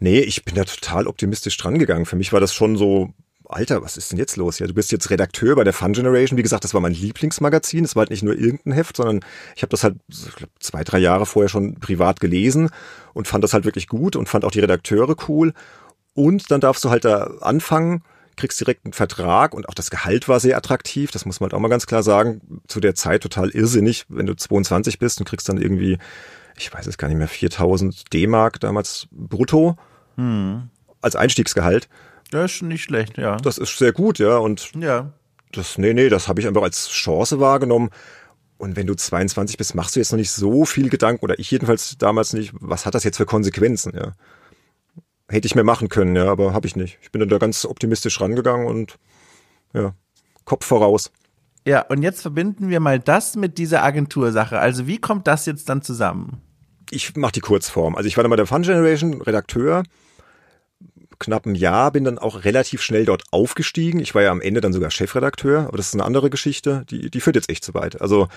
Nee, ich bin da total optimistisch dran gegangen. Für mich war das schon so, Alter, was ist denn jetzt los? Ja, du bist jetzt Redakteur bei der Fun Generation. Wie gesagt, das war mein Lieblingsmagazin. Das war halt nicht nur irgendein Heft, sondern ich habe das halt glaub, zwei, drei Jahre vorher schon privat gelesen und fand das halt wirklich gut und fand auch die Redakteure cool. Und dann darfst du halt da anfangen, kriegst direkt einen Vertrag und auch das Gehalt war sehr attraktiv. Das muss man halt auch mal ganz klar sagen. Zu der Zeit total irrsinnig, wenn du 22 bist und kriegst dann irgendwie, ich weiß es gar nicht mehr, 4000 D-Mark damals brutto hm. als Einstiegsgehalt. Das ist nicht schlecht, ja. Das ist sehr gut, ja. Und ja. das, nee, nee, das habe ich einfach als Chance wahrgenommen. Und wenn du 22 bist, machst du jetzt noch nicht so viel Gedanken, oder ich jedenfalls damals nicht, was hat das jetzt für Konsequenzen, ja. Hätte ich mehr machen können, ja, aber habe ich nicht. Ich bin dann da ganz optimistisch rangegangen und ja, Kopf voraus. Ja, und jetzt verbinden wir mal das mit dieser Agentursache. Also wie kommt das jetzt dann zusammen? Ich mache die Kurzform. Also ich war dann bei der Fun Generation Redakteur knapp ein Jahr, bin dann auch relativ schnell dort aufgestiegen. Ich war ja am Ende dann sogar Chefredakteur, aber das ist eine andere Geschichte, die, die führt jetzt echt zu weit. Also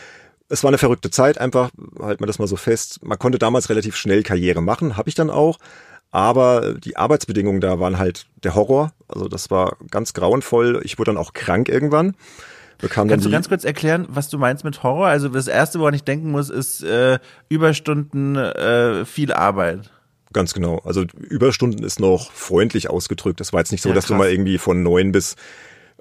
es war eine verrückte Zeit, einfach, halt man das mal so fest. Man konnte damals relativ schnell Karriere machen, habe ich dann auch. Aber die Arbeitsbedingungen da waren halt der Horror. Also das war ganz grauenvoll. Ich wurde dann auch krank irgendwann. Bekam Kannst du ganz kurz erklären, was du meinst mit Horror? Also das Erste, woran ich denken muss, ist äh, Überstunden, äh, viel Arbeit. Ganz genau. Also Überstunden ist noch freundlich ausgedrückt. Das war jetzt nicht so, ja, dass du mal irgendwie von neun bis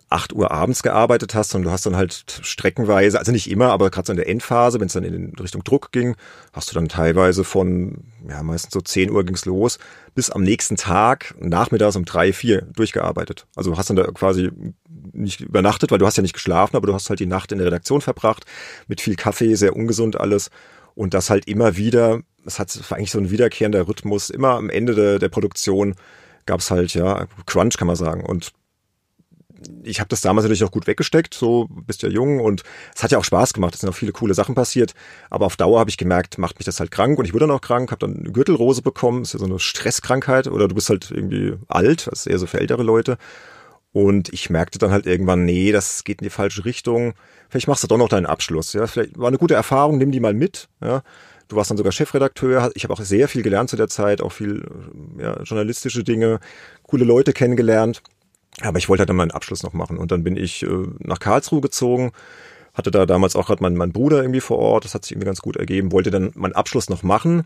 acht Uhr abends gearbeitet hast, sondern du hast dann halt streckenweise, also nicht immer, aber gerade so in der Endphase, wenn es dann in Richtung Druck ging, hast du dann teilweise von, ja, meistens so zehn Uhr ging's los, bis am nächsten Tag, nachmittags um drei, vier durchgearbeitet. Also hast dann da quasi nicht übernachtet, weil du hast ja nicht geschlafen, aber du hast halt die Nacht in der Redaktion verbracht, mit viel Kaffee, sehr ungesund alles. Und das halt immer wieder es hat eigentlich so ein wiederkehrender Rhythmus. Immer am Ende der, der Produktion gab es halt, ja, Crunch kann man sagen. Und ich habe das damals natürlich auch gut weggesteckt, so bist ja jung und es hat ja auch Spaß gemacht, es sind auch viele coole Sachen passiert, aber auf Dauer habe ich gemerkt, macht mich das halt krank und ich wurde dann auch krank, habe dann eine Gürtelrose bekommen, ist ja so eine Stresskrankheit. Oder du bist halt irgendwie alt, das ist eher so für ältere Leute. Und ich merkte dann halt irgendwann, nee, das geht in die falsche Richtung, vielleicht machst du doch noch deinen Abschluss, ja, vielleicht war eine gute Erfahrung, nimm die mal mit, ja, Du warst dann sogar Chefredakteur. Ich habe auch sehr viel gelernt zu der Zeit, auch viel ja, journalistische Dinge, coole Leute kennengelernt. Aber ich wollte halt dann meinen Abschluss noch machen. Und dann bin ich äh, nach Karlsruhe gezogen, hatte da damals auch gerade meinen, meinen Bruder irgendwie vor Ort. Das hat sich irgendwie ganz gut ergeben. Wollte dann meinen Abschluss noch machen.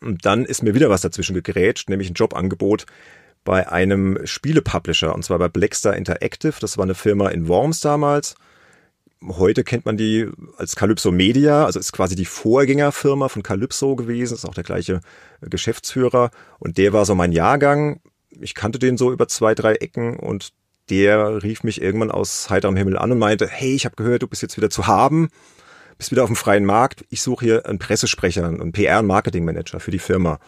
Und dann ist mir wieder was dazwischen gegrätscht, nämlich ein Jobangebot bei einem Spielepublisher, und zwar bei Blackstar Interactive. Das war eine Firma in Worms damals. Heute kennt man die als Calypso Media, also ist quasi die Vorgängerfirma von Calypso gewesen, ist auch der gleiche äh, Geschäftsführer und der war so mein Jahrgang. Ich kannte den so über zwei, drei Ecken und der rief mich irgendwann aus heiterem Himmel an und meinte, hey, ich habe gehört, du bist jetzt wieder zu haben, bist wieder auf dem freien Markt, ich suche hier einen Pressesprecher, einen PR- und Marketingmanager für die Firma.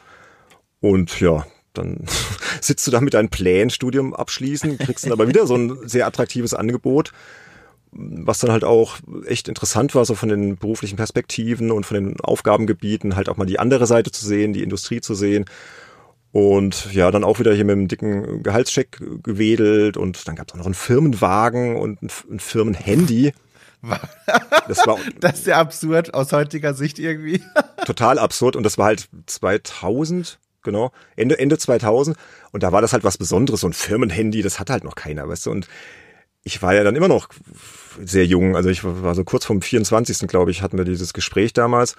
Und ja, dann *laughs* sitzt du da mit deinem Plan, Studium abschließen, kriegst dann aber wieder so ein sehr attraktives Angebot was dann halt auch echt interessant war, so von den beruflichen Perspektiven und von den Aufgabengebieten, halt auch mal die andere Seite zu sehen, die Industrie zu sehen. Und ja, dann auch wieder hier mit einem dicken Gehaltscheck gewedelt und dann gab es auch noch einen Firmenwagen und ein, Firmenhandy. *laughs* Das, war, das ist ja absurd aus heutiger Sicht irgendwie. *laughs* Total absurd und das war halt 2000, genau, Ende, Ende 2000 und da war das halt was Besonderes, so ein Firmenhandy, das hatte halt noch keiner, weißt du, und ich war ja dann immer noch sehr jung, also ich war so kurz vom 24. glaube ich, hatten wir dieses Gespräch damals.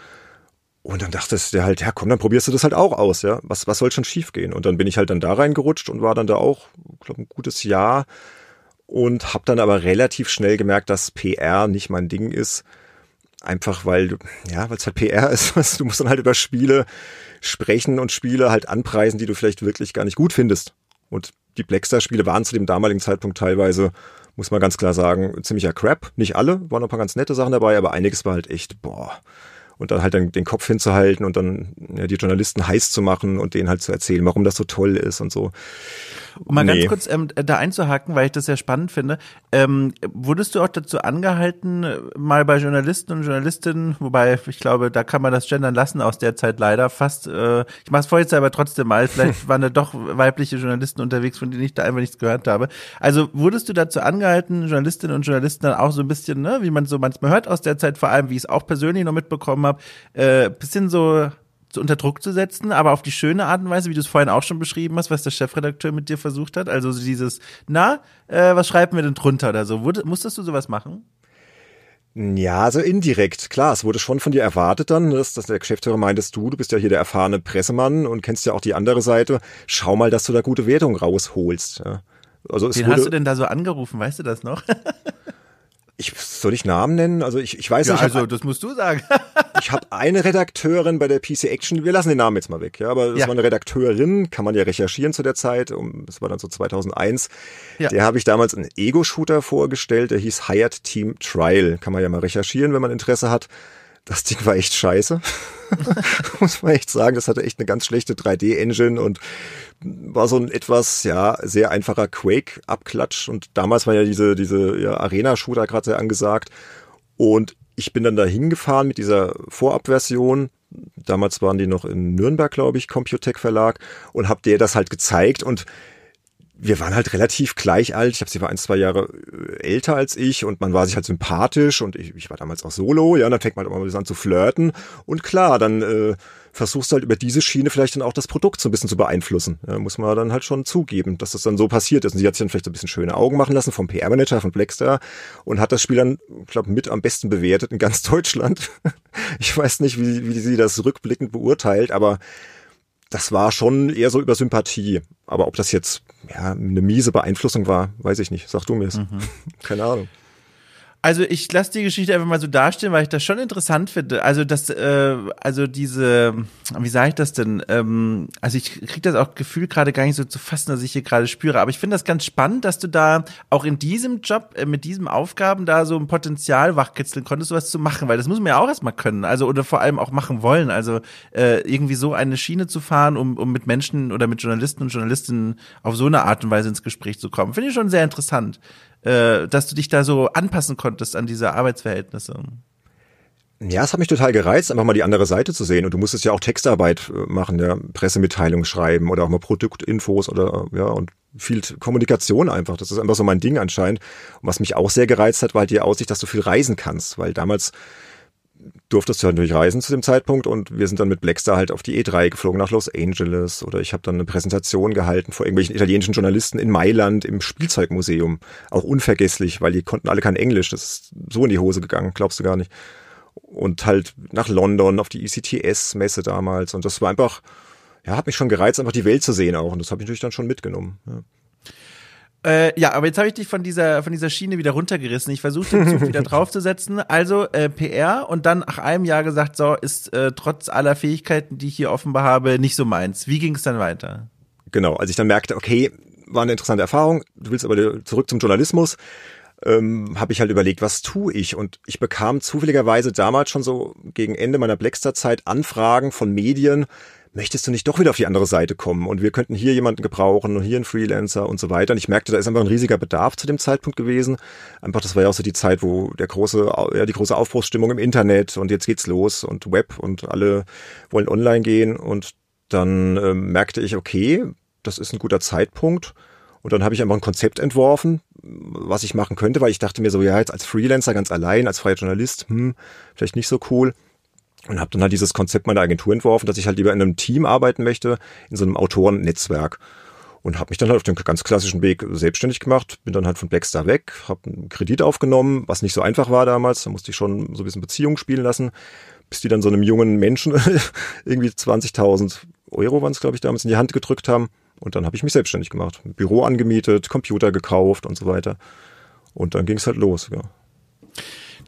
Und dann dachtest du halt, ja komm, dann probierst du das halt auch aus, ja. Was, was soll schon schief gehen? Und dann bin ich halt dann da reingerutscht und war dann da auch, glaube ein gutes Jahr und habe dann aber relativ schnell gemerkt, dass PR nicht mein Ding ist. Einfach weil, ja, weil es halt PR ist. *laughs* Du musst dann halt über Spiele sprechen und Spiele halt anpreisen, die du vielleicht wirklich gar nicht gut findest. Und die Blackstar-Spiele waren zu dem damaligen Zeitpunkt teilweise muss man ganz klar sagen, ziemlicher Crap. Nicht alle, waren ein paar ganz nette Sachen dabei, aber einiges war halt echt, boah. Und dann halt dann den Kopf hinzuhalten und dann ja, die Journalisten heiß zu machen und denen halt zu erzählen, warum das so toll ist und so. Um mal nee. ganz kurz ähm, da einzuhaken, weil ich das sehr spannend finde. Ähm, wurdest du auch dazu angehalten, mal bei Journalisten und Journalistinnen, wobei ich glaube, da kann man das gendern lassen aus der Zeit leider fast. Äh, ich mache es vorher aber trotzdem mal. Vielleicht *laughs* waren da doch weibliche Journalisten unterwegs, von denen ich da einfach nichts gehört habe. Also wurdest du dazu angehalten, Journalistinnen und Journalisten dann auch so ein bisschen, ne, wie man so manchmal hört aus der Zeit, vor allem wie ich es auch persönlich noch mitbekommen habe, äh, bisschen so unter Druck zu setzen, aber auf die schöne Art und Weise, wie du es vorhin auch schon beschrieben hast, was der Chefredakteur mit dir versucht hat. Also dieses, na, äh, was schreiben wir denn drunter oder so? Wurde, musstest du sowas machen? Ja, also indirekt, klar, es wurde schon von dir erwartet dann, dass, dass der Geschäftsführer meintest, du, du bist ja hier der erfahrene Pressemann und kennst ja auch die andere Seite, schau mal, dass du da gute Wertung rausholst. Ja. Also Wen hast du denn da so angerufen, weißt du das noch? *laughs* Ich soll ich Namen nennen? Also ich, ich weiß ja, nicht. Also das musst du sagen. *laughs* ich habe eine Redakteurin bei der PC Action. Wir lassen den Namen jetzt mal weg, ja. Aber das ja. war eine Redakteurin, kann man ja recherchieren zu der Zeit. Um, das war dann so 2001. Ja. Der habe ich damals einen Ego-Shooter vorgestellt. Der hieß Hired Team Trial. Kann man ja mal recherchieren, wenn man Interesse hat. Das Ding war echt scheiße. *laughs* Muss man echt sagen. Das hatte echt eine ganz schlechte 3D-Engine und war so ein etwas, ja, sehr einfacher Quake-Abklatsch. Und damals war ja diese, diese ja, Arena-Shooter gerade sehr angesagt. Und ich bin dann da hingefahren mit dieser Vorabversion. Damals waren die noch in Nürnberg, glaube ich, Computec Verlag und hab der das halt gezeigt und wir waren halt relativ gleich alt. Ich glaube, sie war ein, zwei Jahre äh, älter als ich und man war sich halt sympathisch und ich, ich war damals auch solo, ja, und dann fängt man halt immer an zu flirten. Und klar, dann äh, versuchst du halt über diese Schiene vielleicht dann auch das Produkt so ein bisschen zu beeinflussen. Ja, muss man dann halt schon zugeben, dass das dann so passiert ist. Und sie hat sich dann vielleicht so ein bisschen schöne Augen machen lassen vom PR-Manager von Blackstar und hat das Spiel dann, glaube mit am besten bewertet in ganz *laughs* Deutschland. ich weiß nicht, wie, wie sie das rückblickend beurteilt, aber das war schon eher so über Sympathie. Aber ob das jetzt ja, eine miese Beeinflussung war, weiß ich nicht. Sag du mir es. Mhm. *laughs* Keine Ahnung. Also ich lasse die Geschichte einfach mal so dastehen, weil ich das schon interessant finde. Also das, äh, also diese, wie sage ich das denn? Ähm, also ich kriege das auch Gefühl gerade gar nicht so zu fassen, dass ich hier gerade spüre. Aber ich finde das ganz spannend, dass du da auch in diesem Job äh, mit diesen Aufgaben da so ein Potenzial wachkitzeln konntest, sowas zu machen, weil das muss man ja auch erstmal können. Also oder vor allem auch machen wollen. Also äh, irgendwie so eine Schiene zu fahren, um, um mit Menschen oder mit Journalisten und Journalistinnen auf so eine Art und Weise ins Gespräch zu kommen, finde ich schon sehr interessant äh, dass du dich da so anpassen konntest an diese Arbeitsverhältnisse. Ja, es hat mich total gereizt, einfach mal die andere Seite zu sehen. Und du musstest ja auch Textarbeit äh, machen, ja, Pressemitteilungen schreiben oder auch mal Produktinfos oder ja, und viel Kommunikation einfach. Das ist einfach so mein Ding anscheinend. Und was mich auch sehr gereizt hat, war halt die Aussicht, dass du viel reisen kannst, weil damals durftest du halt natürlich reisen zu dem Zeitpunkt und wir sind dann mit Blackstar halt auf die E3 geflogen nach Los Angeles oder ich habe dann eine Präsentation gehalten vor irgendwelchen italienischen Journalisten in Mailand im Spielzeugmuseum. Auch unvergesslich, weil die konnten alle kein Englisch. Das ist so in die Hose gegangen, glaubst du gar nicht. Und halt nach London auf die ECTS-Messe damals und das war einfach, ja, hat mich schon gereizt, einfach die Welt zu sehen auch und das habe ich natürlich dann schon mitgenommen. Ja. Äh, ja, aber jetzt habe ich dich von dieser von dieser Schiene wieder runtergerissen. Ich versuche den Zug wieder *laughs* draufzusetzen. Also äh, PR und dann nach einem Jahr gesagt, so ist äh, trotz aller Fähigkeiten, die ich hier offenbar habe, nicht so meins. Wie ging es dann weiter? Genau, als ich dann merkte, okay, war eine interessante Erfahrung. Du willst aber zurück zum Journalismus. Ähm, habe ich halt überlegt, was tue ich? Und ich bekam zufälligerweise damals schon so gegen Ende meiner Blackstar-Zeit Anfragen von Medien, möchtest du nicht doch wieder auf die andere Seite kommen und wir könnten hier jemanden gebrauchen und hier einen Freelancer und so weiter. Und ich merkte, da ist einfach ein riesiger Bedarf zu dem Zeitpunkt gewesen. Einfach, das war ja auch so die Zeit, wo der große, ja, die große Aufbruchsstimmung im Internet und jetzt geht's los und Web und alle wollen online gehen und dann äh, merkte ich, okay, das ist ein guter Zeitpunkt. Und dann habe ich einfach ein Konzept entworfen, was ich machen könnte, weil ich dachte mir so, ja, jetzt als Freelancer ganz allein, als freier Journalist, hm, vielleicht nicht so cool und habe dann halt dieses Konzept meiner Agentur entworfen, dass ich halt lieber in einem Team arbeiten möchte, in so einem Autorennetzwerk. Und habe mich dann halt auf den ganz klassischen Weg selbstständig gemacht, bin dann halt von Blackstar weg, habe einen Kredit aufgenommen, was nicht so einfach war damals, da musste ich schon so ein bisschen Beziehungen spielen lassen, bis die dann so einem jungen Menschen *laughs* irgendwie 20.000 Euro waren es, glaube ich, damals in die Hand gedrückt haben. Und dann habe ich mich selbstständig gemacht, Büro angemietet, Computer gekauft und so weiter. Und dann ging es halt los, ja.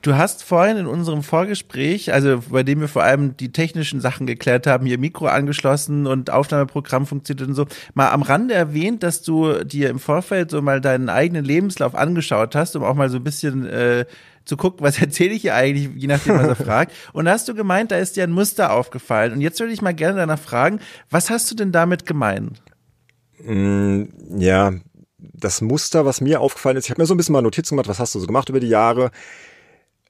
Du hast vorhin in unserem Vorgespräch, also bei dem wir vor allem die technischen Sachen geklärt haben, hier Mikro angeschlossen und Aufnahmeprogramm funktioniert und so, mal am Rande erwähnt, dass du dir im Vorfeld so mal deinen eigenen Lebenslauf angeschaut hast, um auch mal so ein bisschen äh, zu gucken, was *laughs* erzähle ich hier eigentlich, je nachdem, was er *laughs* fragt. Und da hast du gemeint, da ist dir ein Muster aufgefallen. Und jetzt würde ich mal gerne danach fragen, was hast du denn damit gemeint? Mm, ja, das Muster, was mir aufgefallen ist, ich habe mir so ein bisschen mal Notizen gemacht, was hast du so gemacht über die Jahre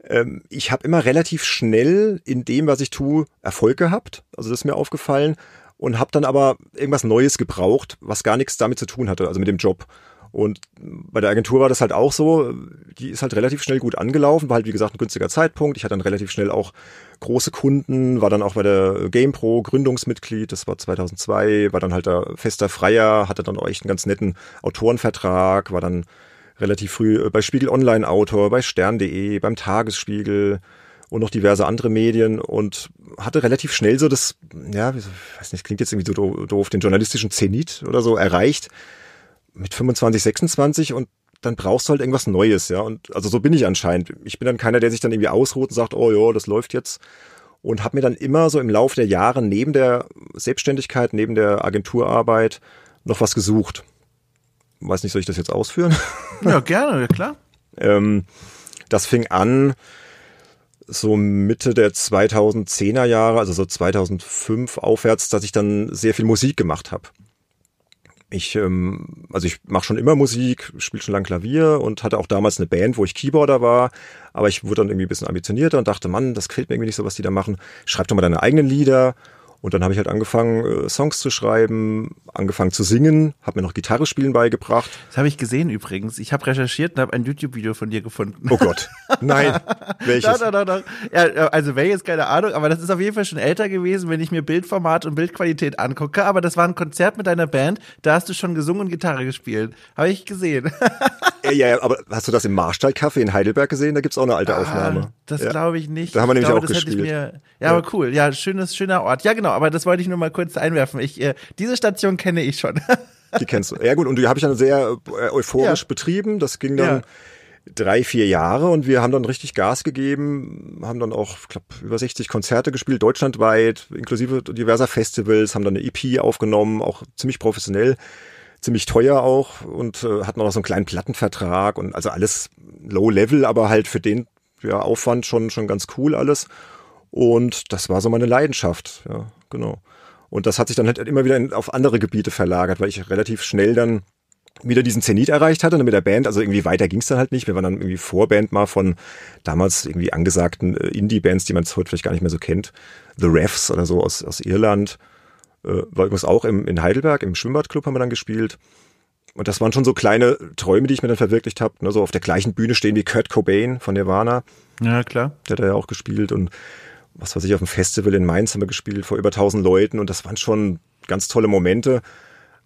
ähm, ich habe immer relativ schnell in dem, was ich tue, Erfolg gehabt. Also das ist mir aufgefallen. Und habe dann aber irgendwas Neues gebraucht, was gar nichts damit zu tun hatte, also mit dem Job. Und bei der Agentur war das halt auch so. Die ist halt relativ schnell gut angelaufen, war halt wie gesagt ein günstiger Zeitpunkt. Ich hatte dann relativ schnell auch große Kunden, war dann auch bei der GamePro Gründungsmitglied, das war 2002, war dann halt der fester Freier, hatte dann auch echt einen ganz netten Autorenvertrag, war dann relativ früh äh, bei Spiegel Online Autor, bei Stern.de, beim Tagesspiegel und noch diverse andere Medien und hatte relativ schnell so das, ja, ich weiß nicht, klingt jetzt irgendwie so doof, den journalistischen Zenit oder so erreicht mit 25, 26 und dann brauchst du halt irgendwas Neues, ja. Und also so bin ich anscheinend. Ich bin dann keiner, der sich dann irgendwie ausruht und sagt, oh ja, das läuft jetzt. Und habe mir dann immer so im Laufe der Jahre neben der Selbstständigkeit, neben der Agenturarbeit noch was gesucht weiß nicht, soll ich das jetzt ausführen? *laughs* Ja, gerne, klar. ähm, das fing an so Mitte der 2010er Jahre, also so 2005 aufwärts, dass ich dann sehr viel Musik gemacht habe. Ich, ähm, also ich mache schon immer Musik, spiele schon lang Klavier und hatte auch damals eine Band, wo ich Keyboarder war, aber ich wurde dann irgendwie ein bisschen ambitionierter und dachte, Mann, das gefällt mir irgendwie nicht so, was die da machen. Schreib doch mal deine eigenen Lieder und dann habe ich halt angefangen, äh, Songs zu schreiben, angefangen zu singen, habe mir noch Gitarre spielen beigebracht. Das habe ich gesehen übrigens. Ich habe recherchiert und habe ein YouTube-Video von dir gefunden. Oh Gott. Nein. *laughs* Welches? Doch, doch, doch, Ja, also welches, keine Ahnung, aber das ist auf jeden Fall schon älter gewesen, wenn ich mir Bildformat und Bildqualität angucke. Aber das war ein Konzert mit deiner Band, da hast du schon gesungen und Gitarre gespielt. Habe ich gesehen. *laughs* ja, ja, aber hast du das im Marstall-Café in Heidelberg gesehen? Da gibt's auch eine alte ah, Aufnahme. Das ja. glaube ich nicht. Da haben wir nämlich glaube, auch gespielt. Mir, ja, ja, aber cool. Ja, schönes, schöner Ort. Ja, genau, aber das wollte ich nur mal kurz einwerfen. Ich, äh, diese Station kenne ich schon. *laughs* die kennst du. Ja gut, und die habe ich dann sehr äh, euphorisch ja. betrieben. Das ging dann drei, vier Jahre und wir haben dann richtig Gas gegeben, haben dann auch, ich glaube, über 60 Konzerte gespielt, deutschlandweit, inklusive diverser Festivals, haben dann eine EP aufgenommen, auch ziemlich professionell ziemlich teuer auch und äh, auch noch so einen kleinen Plattenvertrag und also alles low level, aber halt für den ja, Aufwand schon, schon ganz cool alles. Und das war so meine Leidenschaft, ja, genau. Und das hat sich dann halt immer wieder in, auf andere Gebiete verlagert, weil ich relativ schnell dann wieder diesen Zenit erreicht hatte mit der Band. Also irgendwie weiter ging es dann halt nicht. Wir waren dann irgendwie Vorband mal von damals irgendwie angesagten äh, Indie-Bands, die man heute vielleicht gar nicht mehr so kennt. The Refs oder so aus, aus Irland. Äh, war übrigens auch im, in Heidelberg, im Schwimmbadclub haben wir dann gespielt. Und das waren schon so kleine Träume, die ich mir dann verwirklicht habe. Ne? So auf der gleichen Bühne stehen wie Kurt Cobain von Nirvana. Ja, klar. Der hat ja auch gespielt und was weiß ich, auf dem Festival in Mainz haben wir gespielt vor über 1000 Leuten und das waren schon ganz tolle Momente.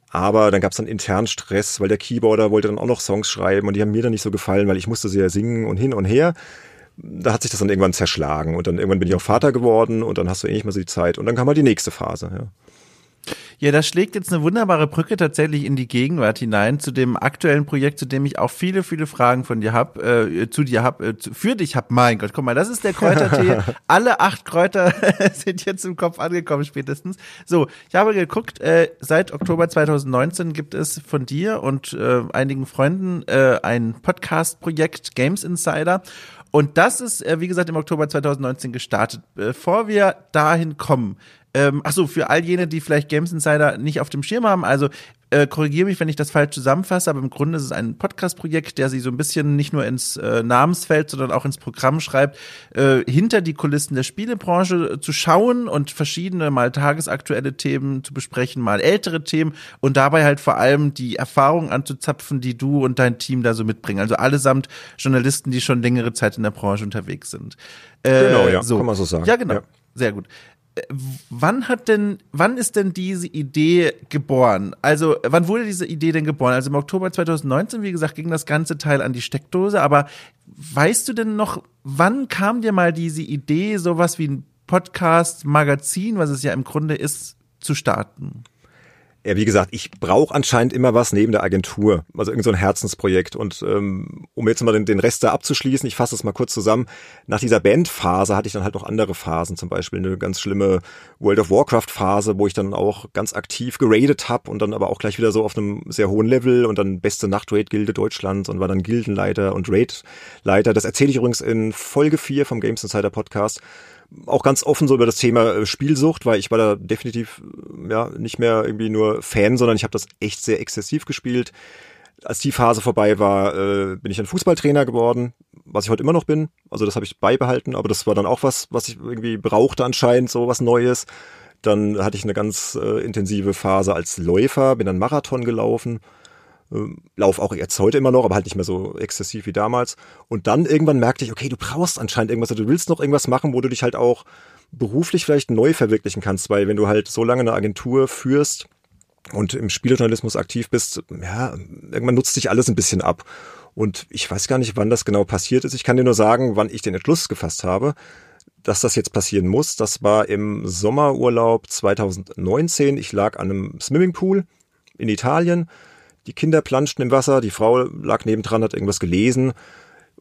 Aber dann gab es dann internen Stress, weil der Keyboarder wollte dann auch noch Songs schreiben und die haben mir dann nicht so gefallen, weil ich musste sie ja singen und hin und her. Da hat sich das dann irgendwann zerschlagen und dann irgendwann bin ich auch Vater geworden und dann hast du eh nicht mehr so die Zeit und dann kam mal die nächste Phase. Ja. Ja, das schlägt jetzt eine wunderbare Brücke tatsächlich in die Gegenwart hinein, zu dem aktuellen Projekt, zu dem ich auch viele, viele Fragen von dir hab, äh, zu dir hab, äh, für dich hab. Mein Gott, guck mal, das ist der Kräutertee. *laughs* Alle acht Kräuter *laughs* sind jetzt im Kopf angekommen spätestens. So, ich habe geguckt, äh, seit Oktober 2019 gibt es von dir und äh, einigen Freunden äh, ein Podcast-Projekt Games Insider. Und das ist, äh, wie gesagt, im Oktober 2019 gestartet. Bevor wir dahin kommen, Ähm, achso, für all jene, die vielleicht Games Insider nicht auf dem Schirm haben, also äh, korrigiere mich, wenn ich das falsch zusammenfasse, aber im Grunde ist es ein Podcast-Projekt, der sich so ein bisschen nicht nur ins äh, Namensfeld, sondern auch ins Programm schreibt, äh, hinter die Kulissen der Spielebranche zu schauen und verschiedene mal tagesaktuelle Themen zu besprechen, mal ältere Themen und dabei halt vor allem die Erfahrungen anzuzapfen, die du und dein Team da so mitbringen. Also allesamt Journalisten, die schon längere Zeit in der Branche unterwegs sind. Äh, genau, ja, so. kann man so sagen. Ja, genau. Ja. Sehr gut wann hat denn, wann ist denn diese Idee geboren? Also, wann wurde diese Idee denn geboren? Also im Oktober 2019, wie gesagt, ging das ganze Teil an die Steckdose, aber weißt du denn noch, wann kam dir mal diese Idee, sowas wie ein Podcast, Magazin, was es ja im Grunde ist, zu starten? Ja, wie gesagt, ich brauche anscheinend immer was neben der Agentur, also irgend so ein Herzensprojekt. Und ähm, um jetzt mal den, den Rest da abzuschließen, ich fasse es mal kurz zusammen. Nach dieser Bandphase hatte ich dann halt noch andere Phasen, zum Beispiel eine ganz schlimme World of Warcraft-Phase, wo ich dann auch ganz aktiv geradet habe und dann aber auch gleich wieder so auf einem sehr hohen Level und dann beste Nachtraid-Gilde Deutschlands und war dann Gildenleiter und Raid-Leiter. Das erzähle ich übrigens in Folge 4 vom Games Insider Podcast auch ganz offen so über das Thema äh, Spielsucht, weil ich war da definitiv äh, ja nicht mehr irgendwie nur Fan, sondern ich habe das echt sehr exzessiv gespielt. Als die Phase vorbei war, äh, bin ich ein Fußballtrainer geworden, was ich heute immer noch bin. Also das habe ich beibehalten, aber das war dann auch was, was ich irgendwie brauchte anscheinend, so was Neues. Dann hatte ich eine ganz äh, intensive Phase als Läufer, bin dann Marathon gelaufen ähm, lauf auch jetzt heute immer noch, aber halt nicht mehr so exzessiv wie damals. Und dann irgendwann merkte ich, okay, du brauchst anscheinend irgendwas, du willst noch irgendwas machen, wo du dich halt auch beruflich vielleicht neu verwirklichen kannst, weil wenn du halt so lange eine Agentur führst und im Spieljournalismus aktiv bist, ja, irgendwann nutzt dich alles ein bisschen ab. Und ich weiß gar nicht, wann das genau passiert ist. Ich kann dir nur sagen, wann ich den Entschluss gefasst habe, dass das jetzt passieren muss. Das war im Sommerurlaub 2019. Ich lag an einem Swimmingpool in Italien die Kinder planschten im Wasser, die Frau lag nebendran, hat irgendwas gelesen.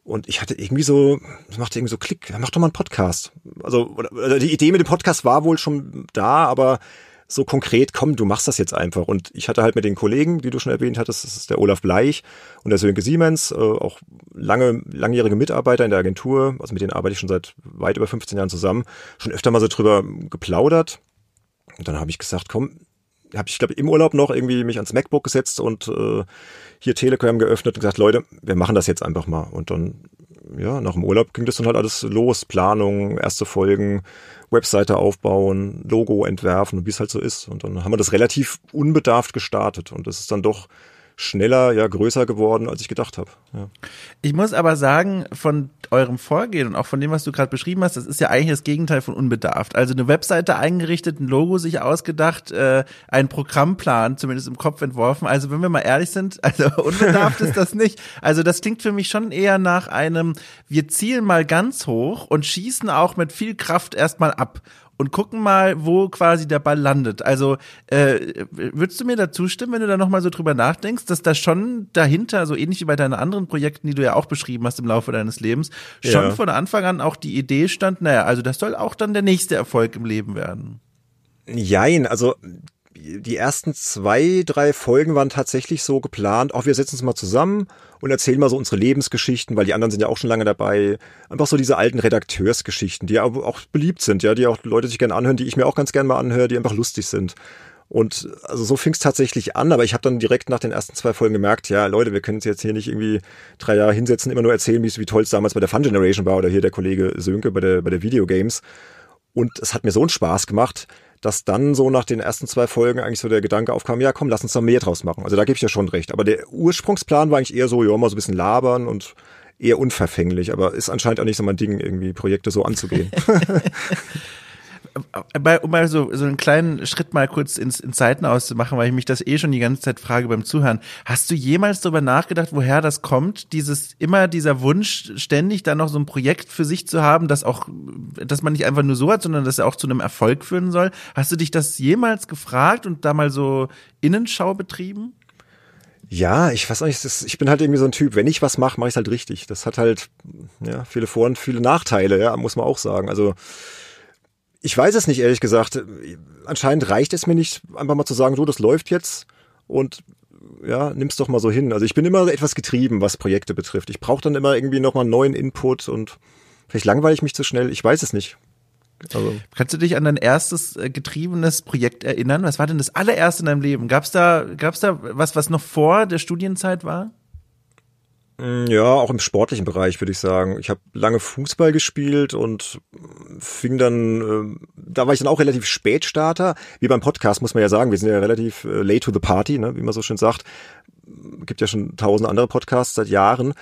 Und ich hatte irgendwie so, das machte irgendwie so Klick, mach doch mal einen Podcast. Also die Idee mit dem Podcast war wohl schon da, aber so konkret, komm, du machst das jetzt einfach. Und ich hatte halt mit den Kollegen, die du schon erwähnt hattest, das ist der Olaf Bleich und der Sönke Siemens, äh, auch lange, langjährige Mitarbeiter in der Agentur, also mit denen arbeite ich schon seit weit über 15 Jahren zusammen, schon öfter mal so drüber geplaudert. Und dann habe ich gesagt, komm, habe ich, glaube im Urlaub noch irgendwie mich ans MacBook gesetzt und äh, hier Telegram geöffnet und gesagt, Leute, wir machen das jetzt einfach mal. Und dann, ja, nach dem Urlaub ging das dann halt alles los. Planung, erste Folgen, Webseite aufbauen, Logo entwerfen, wie es halt so ist. Und dann haben wir das relativ unbedarft gestartet. Und das ist dann doch schneller, ja, größer geworden, als ich gedacht habe. Ja. Ich muss aber sagen, von eurem Vorgehen und auch von dem, was du gerade beschrieben hast, das ist ja eigentlich das Gegenteil von unbedarft. Also eine Webseite eingerichtet, ein Logo sich ausgedacht, äh, ein Programmplan zumindest im Kopf entworfen. Also wenn wir mal ehrlich sind, *laughs* also unbedarft ist das nicht. Also das klingt für mich schon eher nach einem, wir zielen mal ganz hoch und schießen auch mit viel Kraft erstmal ab und gucken mal, wo quasi der Ball landet. Also äh, würdest du mir da zustimmen, wenn du da nochmal so drüber nachdenkst, dass da schon dahinter, so ähnlich wie bei deinen anderen Projekten, die du ja auch beschrieben hast im Laufe deines Lebens, schon ja. von Anfang an auch die Idee stand, naja, also das soll auch dann der nächste Erfolg im Leben werden. Jein, also die ersten zwei, drei Folgen waren tatsächlich so geplant, auch wir setzen uns mal zusammen und erzählen mal so unsere Lebensgeschichten, weil die anderen sind ja auch schon lange dabei. Einfach so diese alten Redakteursgeschichten, die aber auch beliebt sind, ja, die auch Leute sich gerne anhören, die ich mir auch ganz gerne mal anhöre, die einfach lustig sind. Und also so fing es tatsächlich an, aber ich habe dann direkt nach den ersten zwei Folgen gemerkt, ja, Leute, wir können uns jetzt hier nicht irgendwie drei Jahre hinsetzen, immer nur erzählen, wie, toll es damals bei der Fun Generation war oder hier der Kollege Sönke bei der, bei der Videogames. Und es hat mir so einen Spaß gemacht, dass dann so nach den ersten zwei Folgen eigentlich so der Gedanke aufkam, ja komm, lass uns da mehr draus machen. Also da gebe ich ja schon recht. Aber der Ursprungsplan war eigentlich eher so, ja, mal so ein bisschen labern und eher unverfänglich, aber ist anscheinend auch nicht so mein Ding, irgendwie Projekte so anzugehen. *laughs* *laughs* um mal so, so einen kleinen Schritt mal kurz ins, ins Seiten auszumachen, weil ich mich das eh schon die ganze Zeit frage beim Zuhören. Hast du jemals darüber nachgedacht, woher das kommt? Dieses, immer dieser Wunsch, ständig da noch so ein Projekt für sich zu haben, das auch, dass man nicht einfach nur so hat, sondern das auch zu einem Erfolg führen soll. Hast du dich das jemals gefragt und da mal so Innenschau betrieben? Ja, ich weiß nicht, ich bin halt irgendwie so ein Typ, wenn ich was mache, mache ich halt richtig. Das hat halt ja, viele Vor- und viele Nachteile, ja, muss man auch sagen. Also ich weiß es nicht, ehrlich gesagt. Anscheinend reicht es mir nicht, einfach mal zu sagen, so, das läuft jetzt und ja, nimm's doch mal so hin. Also ich bin immer etwas getrieben, was Projekte betrifft. Ich brauche dann immer irgendwie nochmal einen neuen Input und vielleicht langweile ich mich zu schnell. Ich weiß es nicht. Also. Kannst du dich an dein erstes äh, getriebenes Projekt erinnern? Was war denn das allererste in deinem Leben? Gab's da, gab's da was, was noch vor der Studienzeit war? Mm, ja, auch im sportlichen Bereich würde ich sagen. Ich habe lange Fußball gespielt und fing dann, äh, da war ich dann auch relativ Spätstarter. Wie beim Podcast muss man ja sagen, wir sind ja relativ äh, late to the party, ne, wie man so schön sagt. Gibt ja schon tausend andere Podcasts seit Jahren.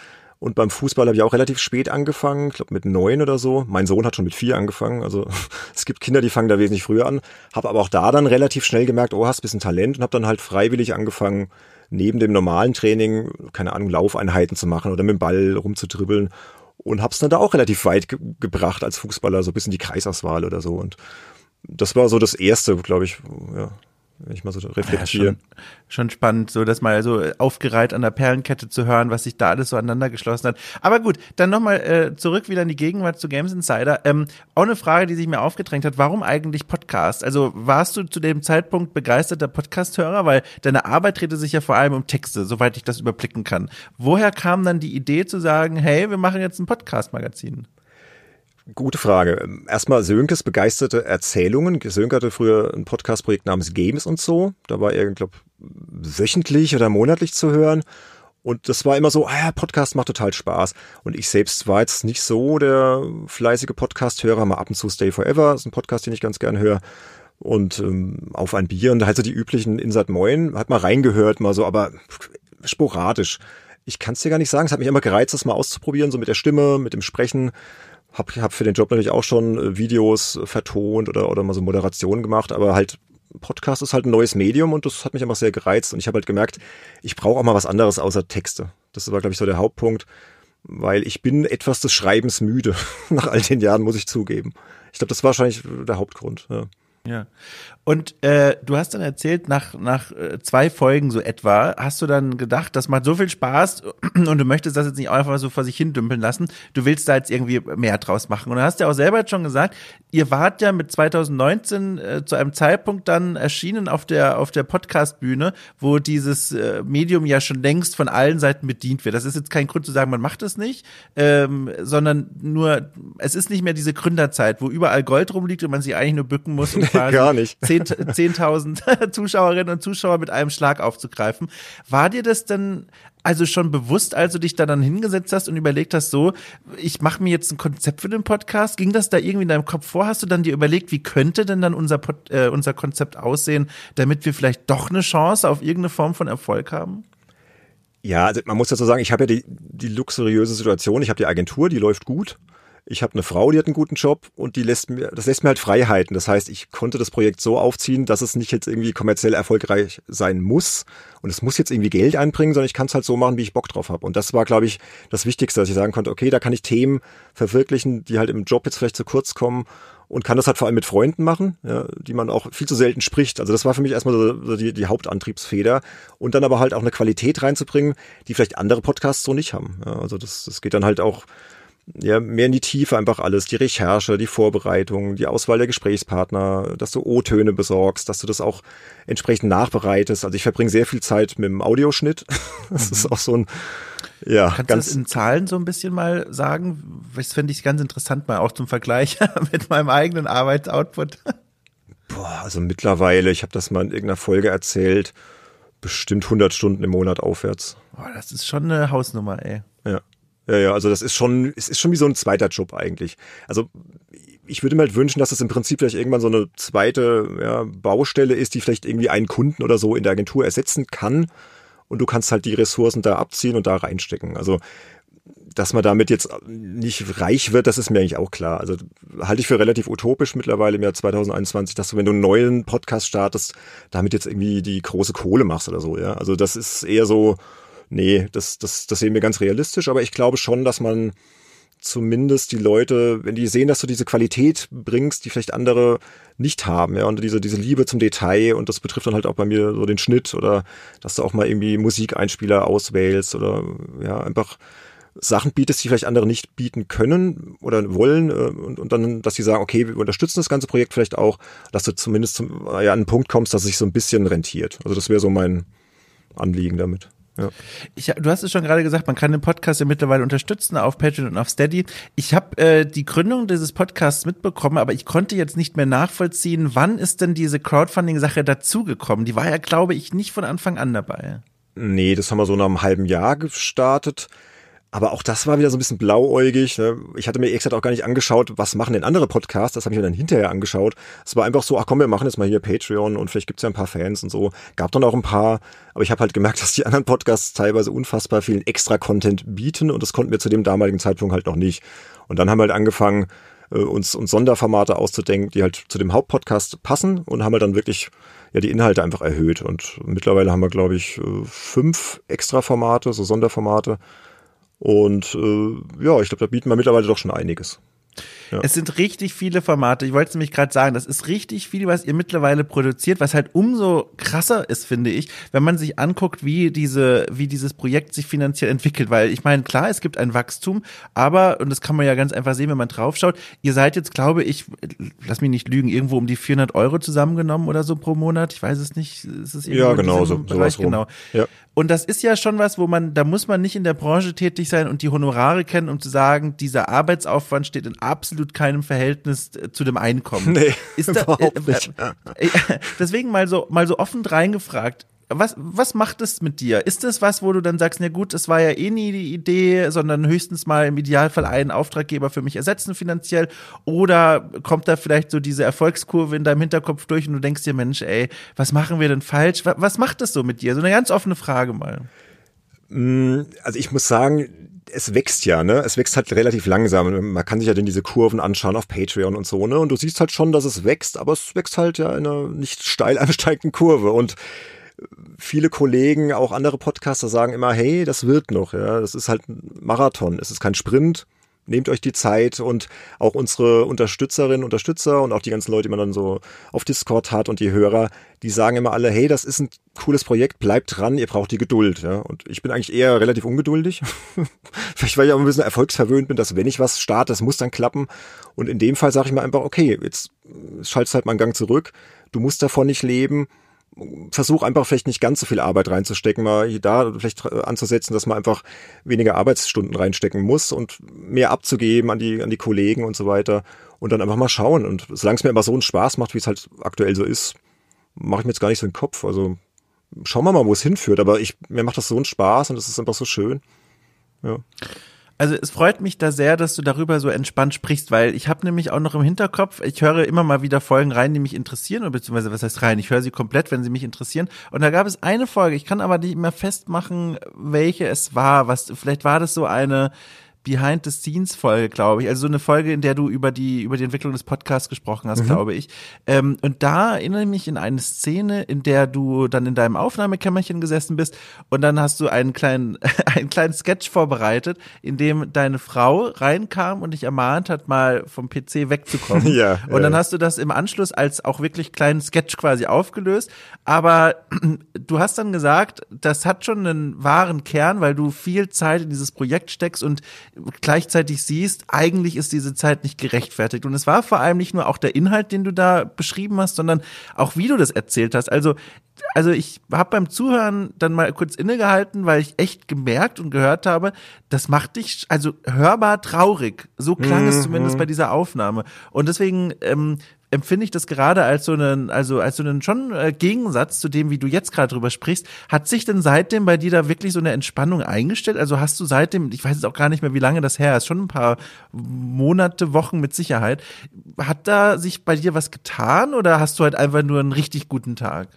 Und beim Fußball habe ich auch relativ spät angefangen, ich glaube mit neun oder so. Mein Sohn hat schon mit vier angefangen. Also *laughs* es gibt Kinder, die fangen da wesentlich früher an. Habe aber auch da dann relativ schnell gemerkt, oh, hast ein bisschen Talent und habe dann halt freiwillig angefangen, neben dem normalen Training, keine Ahnung, Laufeinheiten zu machen oder mit dem Ball rumzudribbeln. Und hab's dann da auch relativ weit ge gebracht als Fußballer, so bis in die Kreisauswahl oder so. Und das war so das Erste, glaube ich, ja, wenn ich mal so reflektiere. Ja, schon, schon, spannend, so das mal so aufgereiht an der Perlenkette zu hören, was sich da alles so aneinander geschlossen hat. Aber gut, dann nochmal äh, zurück wieder in die Gegenwart zu Games Insider. Ähm, auch eine Frage, die sich mir aufgedrängt hat, warum eigentlich Podcast? Also warst du zu dem Zeitpunkt begeisterter Podcast-Hörer? Weil deine Arbeit drehte sich ja vor allem um Texte, soweit ich das überblicken kann. Woher kam dann die Idee zu sagen, hey, wir machen jetzt ein Podcast-Magazin? Gute Frage. Erstmal Sönkes begeisterte Erzählungen. Sönke hatte früher ein Podcast-Projekt namens Games und so. Da war er, glaube wöchentlich oder monatlich zu hören. Und das war immer so, ah ja, Podcast macht total Spaß. Und ich selbst war jetzt nicht so der fleißige Podcast-Hörer, mal ab und zu Stay Forever, ist ein Podcast, den ich ganz gern höre. Und ähm, auf ein Bier und halt so die üblichen Insert Moin, hat mal reingehört, mal so, aber sporadisch. Ich kann es dir gar nicht sagen, es hat mich immer gereizt, das mal auszuprobieren, so mit der Stimme, mit dem Sprechen. Hab, hab für den Job natürlich auch schon äh, Videos vertont oder, oder mal so Moderationen gemacht, aber halt Podcast ist halt ein neues Medium und das hat mich einfach sehr gereizt und ich habe halt gemerkt, ich brauche auch mal was anderes außer Texte. Das war, glaube ich, so der Hauptpunkt, weil ich bin etwas des Schreibens müde. *laughs* Nach all den Jahren muss ich zugeben. Ich glaube, das war wahrscheinlich der Hauptgrund. Ja. Ja. Und äh, du hast dann erzählt, nach, nach äh, zwei Folgen so etwa, hast du dann gedacht, das macht so viel Spaß *clears throat* und du möchtest das jetzt nicht einfach so vor sich hin dümpeln lassen. Du willst da jetzt irgendwie mehr draus machen. Und du hast ja auch selber jetzt schon gesagt, ihr wart ja mit 2019 äh, zu einem Zeitpunkt dann erschienen auf der, auf der Podcast-Bühne, wo dieses äh, Medium ja schon längst von allen Seiten bedient wird. Das ist jetzt kein Grund zu sagen, man macht es nicht, ähm, sondern nur, es ist nicht mehr diese Gründerzeit, wo überall Gold rumliegt und man sich eigentlich nur bücken muss, um quasi Gar nicht. 10.000 10 *laughs* Zuschauerinnen und Zuschauer mit einem Schlag aufzugreifen. War dir das denn also schon bewusst, als du dich da dann hingesetzt hast und überlegt hast, so, ich mache mir jetzt ein Konzept für den Podcast? Ging das da irgendwie in deinem Kopf vor? Hast du dann dir überlegt, wie könnte denn dann unser, Pod, äh, unser Konzept aussehen, damit wir vielleicht doch eine Chance auf irgendeine Form von Erfolg haben? Ja, also man muss dazu sagen, ich habe ja die, die luxuriöse Situation, ich habe die Agentur, die läuft gut ich habe eine Frau, die hat einen guten Job und die lässt mir, das lässt mir halt Freiheiten. Das heißt, ich konnte das Projekt so aufziehen, dass es nicht jetzt irgendwie kommerziell erfolgreich sein muss und es muss jetzt irgendwie Geld einbringen, sondern ich kann es halt so machen, wie ich Bock drauf habe. Und das war, glaube ich, das Wichtigste, dass ich sagen konnte, okay, da kann ich Themen verwirklichen, die halt im Job jetzt vielleicht zu kurz kommen und kann das halt vor allem mit Freunden machen, ja, die man auch viel zu selten spricht. Also das war für mich erstmal so, die, die Hauptantriebsfeder und dann aber halt auch eine Qualität reinzubringen, die vielleicht andere Podcasts so nicht haben. Ja, also das, das geht dann halt auch ja, mehr in die Tiefe einfach alles, die Recherche, die Vorbereitung, die Auswahl der Gesprächspartner, dass du O-Töne besorgst, dass du das auch entsprechend nachbereitest. Also ich verbringe sehr viel Zeit mit dem Audioschnitt. *laughs* Das mhm. ist auch so ein, ja, Kannst ganz. Du das in Zahlen so ein bisschen mal sagen? Das fände ich ganz interessant mal auch zum Vergleich *laughs* mit meinem eigenen Arbeitsoutput. Boah, also mittlerweile, ich habe das mal in irgendeiner Folge erzählt, bestimmt 100 Stunden im Monat aufwärts. Boah, das ist schon eine Hausnummer, ey. Ja. Ja, ja, also das ist schon, es ist schon wie so ein zweiter Job eigentlich. Also ich würde mir halt wünschen, dass es im Prinzip vielleicht irgendwann so eine zweite ja, Baustelle ist, die vielleicht irgendwie einen Kunden oder so in der Agentur ersetzen kann. Und du kannst halt die Ressourcen da abziehen und da reinstecken. Also dass man damit jetzt nicht reich wird, das ist mir eigentlich auch klar. Also halte ich für relativ utopisch mittlerweile im Jahr 2021, dass du, wenn du einen neuen Podcast startest, damit jetzt irgendwie die große Kohle machst oder so. Ja, also das ist eher so, nee, das, das, das sehen wir ganz realistisch, aber ich glaube schon, dass man zumindest die Leute, wenn die sehen, dass du diese Qualität bringst, die vielleicht andere nicht haben, ja, und diese, diese Liebe zum Detail, und das betrifft dann halt auch bei mir so den Schnitt oder dass du auch mal irgendwie Musikeinspieler auswählst oder ja, einfach Sachen bietest, die vielleicht andere nicht bieten können oder wollen äh, und, und dann, dass sie sagen, okay, wir unterstützen das ganze Projekt vielleicht auch, dass du zumindest zum, ja, an einen Punkt kommst, dass es sich so ein bisschen rentiert. Also das wäre so mein Anliegen damit. Ja. Ich, du hast es schon gerade gesagt, man kann den Podcast ja mittlerweile unterstützen auf Patreon und auf Steady. Ich habe äh, die Gründung dieses Podcasts mitbekommen, aber ich konnte jetzt nicht mehr nachvollziehen, wann ist denn diese Crowdfunding-Sache dazugekommen? Die war ja, glaube ich, nicht von Anfang an dabei. Nee, das haben wir so nach einem halben Jahr gestartet. Aber auch das war wieder so ein bisschen blauäugig. Ne? Ich hatte mir ehrlich gesagt auch gar nicht angeschaut, was machen denn andere Podcasts. Das habe ich mir dann hinterher angeschaut. Es war einfach so, ach komm, wir machen jetzt mal hier Patreon und vielleicht gibt's ja ein paar Fans und so. Gab dann auch ein paar. Aber ich habe halt gemerkt, *laughs* dass die anderen Podcasts teilweise unfassbar vielen Extra-Content bieten und das konnten wir zu dem damaligen Zeitpunkt halt noch nicht. Und dann haben wir halt angefangen, äh, uns, uns Sonderformate auszudenken, die halt zu dem Hauptpodcast passen und haben halt dann wirklich ja die Inhalte einfach erhöht. Und mittlerweile haben wir, glaube ich, äh, fünf Extra-Formate, so Sonderformate und äh, ja, ich glaube, da bieten wir mittlerweile doch schon einiges. Ja. Es sind richtig viele Formate. Ich wollte es nämlich gerade sagen, das ist richtig viel, was ihr mittlerweile produziert, was halt umso krasser ist, finde ich, wenn man sich anguckt, wie diese, wie dieses Projekt sich finanziell entwickelt. Weil ich meine, klar, es gibt ein Wachstum, aber, und das kann man ja ganz einfach sehen, wenn man draufschaut, ihr seid jetzt, glaube ich, lass mich nicht lügen, irgendwo um die 400 Euro zusammengenommen oder so pro Monat. Ich weiß es nicht. Ist es ja, genau, so, Bereich? Genau. Ja. Und das ist ja schon was, wo man, da muss man nicht in der Branche tätig sein und die Honorare kennen, um zu sagen, dieser Arbeitsaufwand steht in absolut keinem Verhältnis äh, zu dem Einkommen. *laughs* Nee, ist da, überhaupt äh, nicht. Äh, äh, *laughs* deswegen mal so, mal so offen reingefragt. Was, was macht es mit dir? Ist das was, wo du dann sagst, na gut, es war ja eh nie die Idee, sondern höchstens mal im Idealfall einen Auftraggeber für mich ersetzen finanziell? Oder kommt da vielleicht so diese Erfolgskurve in deinem Hinterkopf durch und du denkst dir, Mensch, ey, was machen wir denn falsch? Was, was macht das so mit dir? So eine ganz offene Frage mal. Mm, also ich muss sagen, es wächst ja, ne? Es wächst halt relativ langsam. Man kann sich ja dann diese Kurven anschauen auf Patreon und so, ne? Und du siehst halt schon, dass es wächst, aber es wächst halt ja in einer nicht steil *laughs* ansteigenden Kurve. Und viele Kollegen, auch andere Podcaster sagen immer, hey, das wird noch, ja. Das ist halt ein Marathon. Es ist kein Sprint nehmt euch die Zeit und auch unsere Unterstützerinnen, Unterstützer und auch die ganzen Leute, die man dann so auf Discord hat und die Hörer, die sagen immer alle, hey, das ist ein cooles Projekt, bleibt dran, ihr braucht die Geduld, ja. Und ich bin eigentlich eher relativ ungeduldig. *laughs* Vielleicht, weil ich auch ein bisschen erfolgsverwöhnt bin, dass wenn ich was starte, das muss dann klappen. Und in dem Fall sage ich mir einfach, okay, jetzt schaltest halt mal einen Gang zurück, du musst davon nicht leben, versuch einfach vielleicht nicht ganz so viel Arbeit reinzustecken, mal da vielleicht anzusetzen, dass man einfach weniger Arbeitsstunden reinstecken muss und mehr abzugeben an die, an die Kollegen und so weiter und dann einfach mal schauen. Und solange es mir immer so einen Spaß macht, wie es halt aktuell so ist, mache ich mir jetzt gar nicht so den Kopf. Also schauen wir mal, wo es hinführt. Aber ich, mir macht das so einen Spaß und es ist einfach so schön. Ja. Also es freut mich da sehr, dass du darüber so entspannt sprichst, weil ich habe nämlich auch noch im Hinterkopf, ich höre immer mal wieder Folgen rein, die mich interessieren, oder beziehungsweise was heißt rein, ich höre sie komplett, wenn sie mich interessieren. Und da gab es eine Folge, ich kann aber nicht mehr festmachen, welche es war. Was, vielleicht war das so eine, Behind-the-Scenes-Folge, glaube ich. Also so eine Folge, in der du über die, über die Entwicklung des Podcasts gesprochen hast, mhm. glaube ich. Ähm, und da erinnere ich mich in eine Szene, in der du dann in deinem Aufnahmekämmerchen gesessen bist und dann hast du einen kleinen, *laughs* einen kleinen Sketch vorbereitet, in dem deine Frau reinkam und dich ermahnt hat, mal vom PC wegzukommen. *laughs* ja, und dann hast du das im Anschluss als auch wirklich kleinen Sketch quasi aufgelöst. Aber *clears throat* du hast dann gesagt, das hat schon einen wahren Kern, weil du viel Zeit in dieses Projekt steckst und gleichzeitig siehst, eigentlich ist diese Zeit nicht gerechtfertigt. Und es war vor allem nicht nur auch der Inhalt, den du da beschrieben hast, sondern auch wie du das erzählt hast. Also also ich habe beim Zuhören dann mal kurz innegehalten, weil ich echt gemerkt und gehört habe, das macht dich also hörbar traurig. So klang mhm. es zumindest bei dieser Aufnahme. Und deswegen ähm, empfinde ich das gerade als so einen, also als so einen schon äh, Gegensatz zu dem, wie du jetzt gerade drüber sprichst. Hat sich denn seitdem bei dir da wirklich so eine Entspannung eingestellt? Also hast du seitdem, ich weiß jetzt auch gar nicht mehr, wie lange das her ist, schon ein paar Monate, Wochen mit Sicherheit. Hat da sich bei dir was getan oder hast du halt einfach nur einen richtig guten Tag?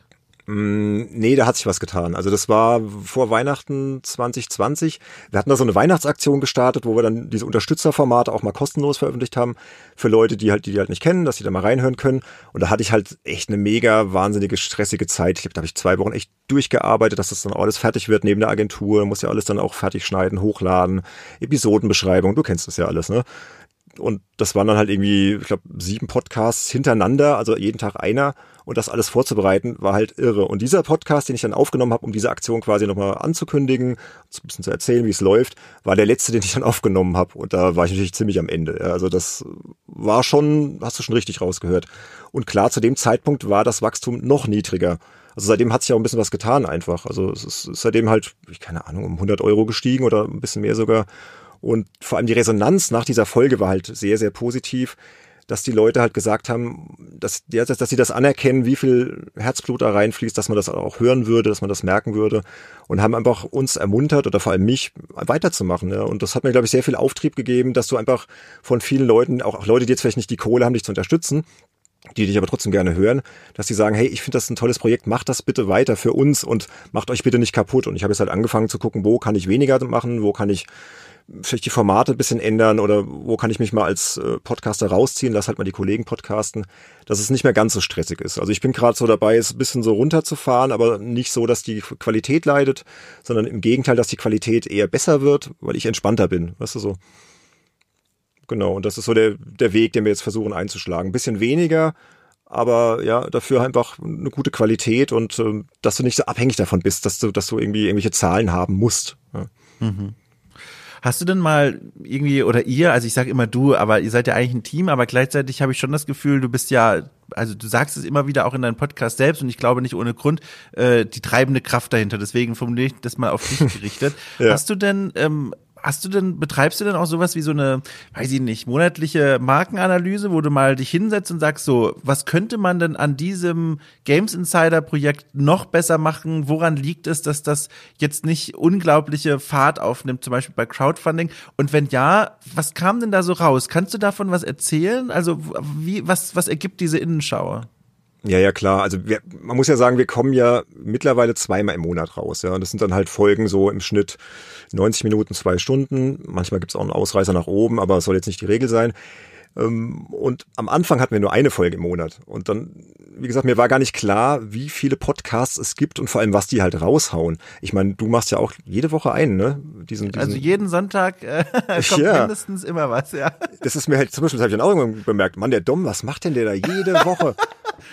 Mm, nee, da hat sich was getan. Also das war vor Weihnachten 2020. Wir hatten da so eine Weihnachtsaktion gestartet, wo wir dann diese Unterstützerformate auch mal kostenlos veröffentlicht haben für Leute, die halt die, die halt nicht kennen, dass sie da mal reinhören können. Und da hatte ich halt echt eine mega wahnsinnige stressige Zeit. Ich glaube, da habe ich zwei Wochen echt durchgearbeitet, dass das dann alles fertig wird neben der Agentur. Muss ja alles dann auch fertig schneiden, hochladen, Episodenbeschreibung. Du kennst das ja alles, ne? Und das waren dann halt irgendwie, ich glaube, sieben Podcasts hintereinander, also jeden Tag einer. Und das alles vorzubereiten, war halt irre. Und dieser Podcast, den ich dann aufgenommen habe, um diese Aktion quasi nochmal anzukündigen, ein bisschen zu erzählen, wie es läuft, war der letzte, *laughs* den ich dann aufgenommen habe. Und da war ich natürlich ziemlich am Ende. Also das war schon, hast du schon richtig rausgehört. Und klar, zu dem Zeitpunkt war das Wachstum noch niedriger. Also seitdem hat sich auch ein bisschen was getan einfach. Also es ist seitdem halt, ich keine Ahnung, um 100 Euro gestiegen oder ein bisschen mehr sogar. Und vor allem die Resonanz nach dieser Folge war halt sehr, sehr positiv dass die Leute halt gesagt haben, dass, dass, dass sie das anerkennen, wie viel Herzblut da reinfließt, dass man das auch hören würde, dass man das merken würde und haben einfach uns ermuntert oder vor allem mich weiterzumachen. Ja. Und das hat mir, glaube ich, sehr viel Auftrieb gegeben, dass du einfach von vielen Leuten, auch, auch Leute, die jetzt vielleicht nicht die Kohle haben, dich zu unterstützen, die dich aber trotzdem gerne hören, dass die sagen, hey, ich finde das ein tolles Projekt, macht das bitte weiter für uns und macht euch bitte nicht kaputt. Und ich habe jetzt halt angefangen zu gucken, wo kann ich weniger machen, wo kann ich vielleicht die Formate ein bisschen ändern oder wo kann ich mich mal als äh, Podcaster rausziehen, lass halt mal die Kollegen podcasten, dass es nicht mehr ganz so stressig ist. Also ich bin gerade so dabei, es ein bisschen so runterzufahren, aber nicht so, dass die Qualität leidet, sondern im Gegenteil, dass die Qualität eher besser wird, weil ich entspannter bin, weißt du so. Genau, und das ist so der, der Weg, den wir jetzt versuchen einzuschlagen. Ein bisschen weniger, aber ja, dafür einfach eine gute Qualität und äh, dass du nicht so abhängig davon bist, dass du, dass du irgendwie irgendwelche Zahlen haben musst. Ja. Mhm. Hast du denn mal irgendwie, oder ihr, also ich sage immer du, aber ihr seid ja eigentlich ein Team, aber gleichzeitig habe ich schon das Gefühl, du bist ja, also du sagst es immer wieder auch in deinem Podcast selbst und ich glaube nicht ohne Grund, äh, die treibende Kraft dahinter. Deswegen formuliere ich das mal auf dich *laughs* gerichtet. ja. Hast du denn ähm, Hast du denn, betreibst du denn auch sowas wie so eine, weiß ich nicht, monatliche Markenanalyse, wo du mal dich hinsetzt und sagst so, was könnte man denn an diesem Games Insider Projekt noch besser machen? Woran liegt es, dass das jetzt nicht unglaubliche Fahrt aufnimmt, zum Beispiel bei Crowdfunding? Und wenn ja, was kam denn da so raus? Kannst du davon was erzählen? Also, wie, was, was ergibt diese Innenschau? Ja, ja, klar. Also wir, man muss ja sagen, wir kommen ja mittlerweile zweimal im Monat raus. Ja, und das sind dann halt Folgen so im Schnitt 90 Minuten, zwei Stunden. Manchmal gibt's auch einen Ausreißer nach oben, aber es soll jetzt nicht die Regel sein. Ähm, und am Anfang hatten wir nur eine Folge im Monat. Und dann, wie gesagt, mir war gar nicht klar, wie viele Podcasts es gibt und vor allem, was die halt raushauen. Ich meine, du machst ja auch jede Woche einen, ne? Diesen, diesen also jeden Sonntag äh, *laughs* kommt ja. mindestens immer was, ja. Das ist mir halt, zum Beispiel, das habe ich dann auch irgendwann bemerkt, Mann, der Dom, was macht denn der da jede Woche? *laughs*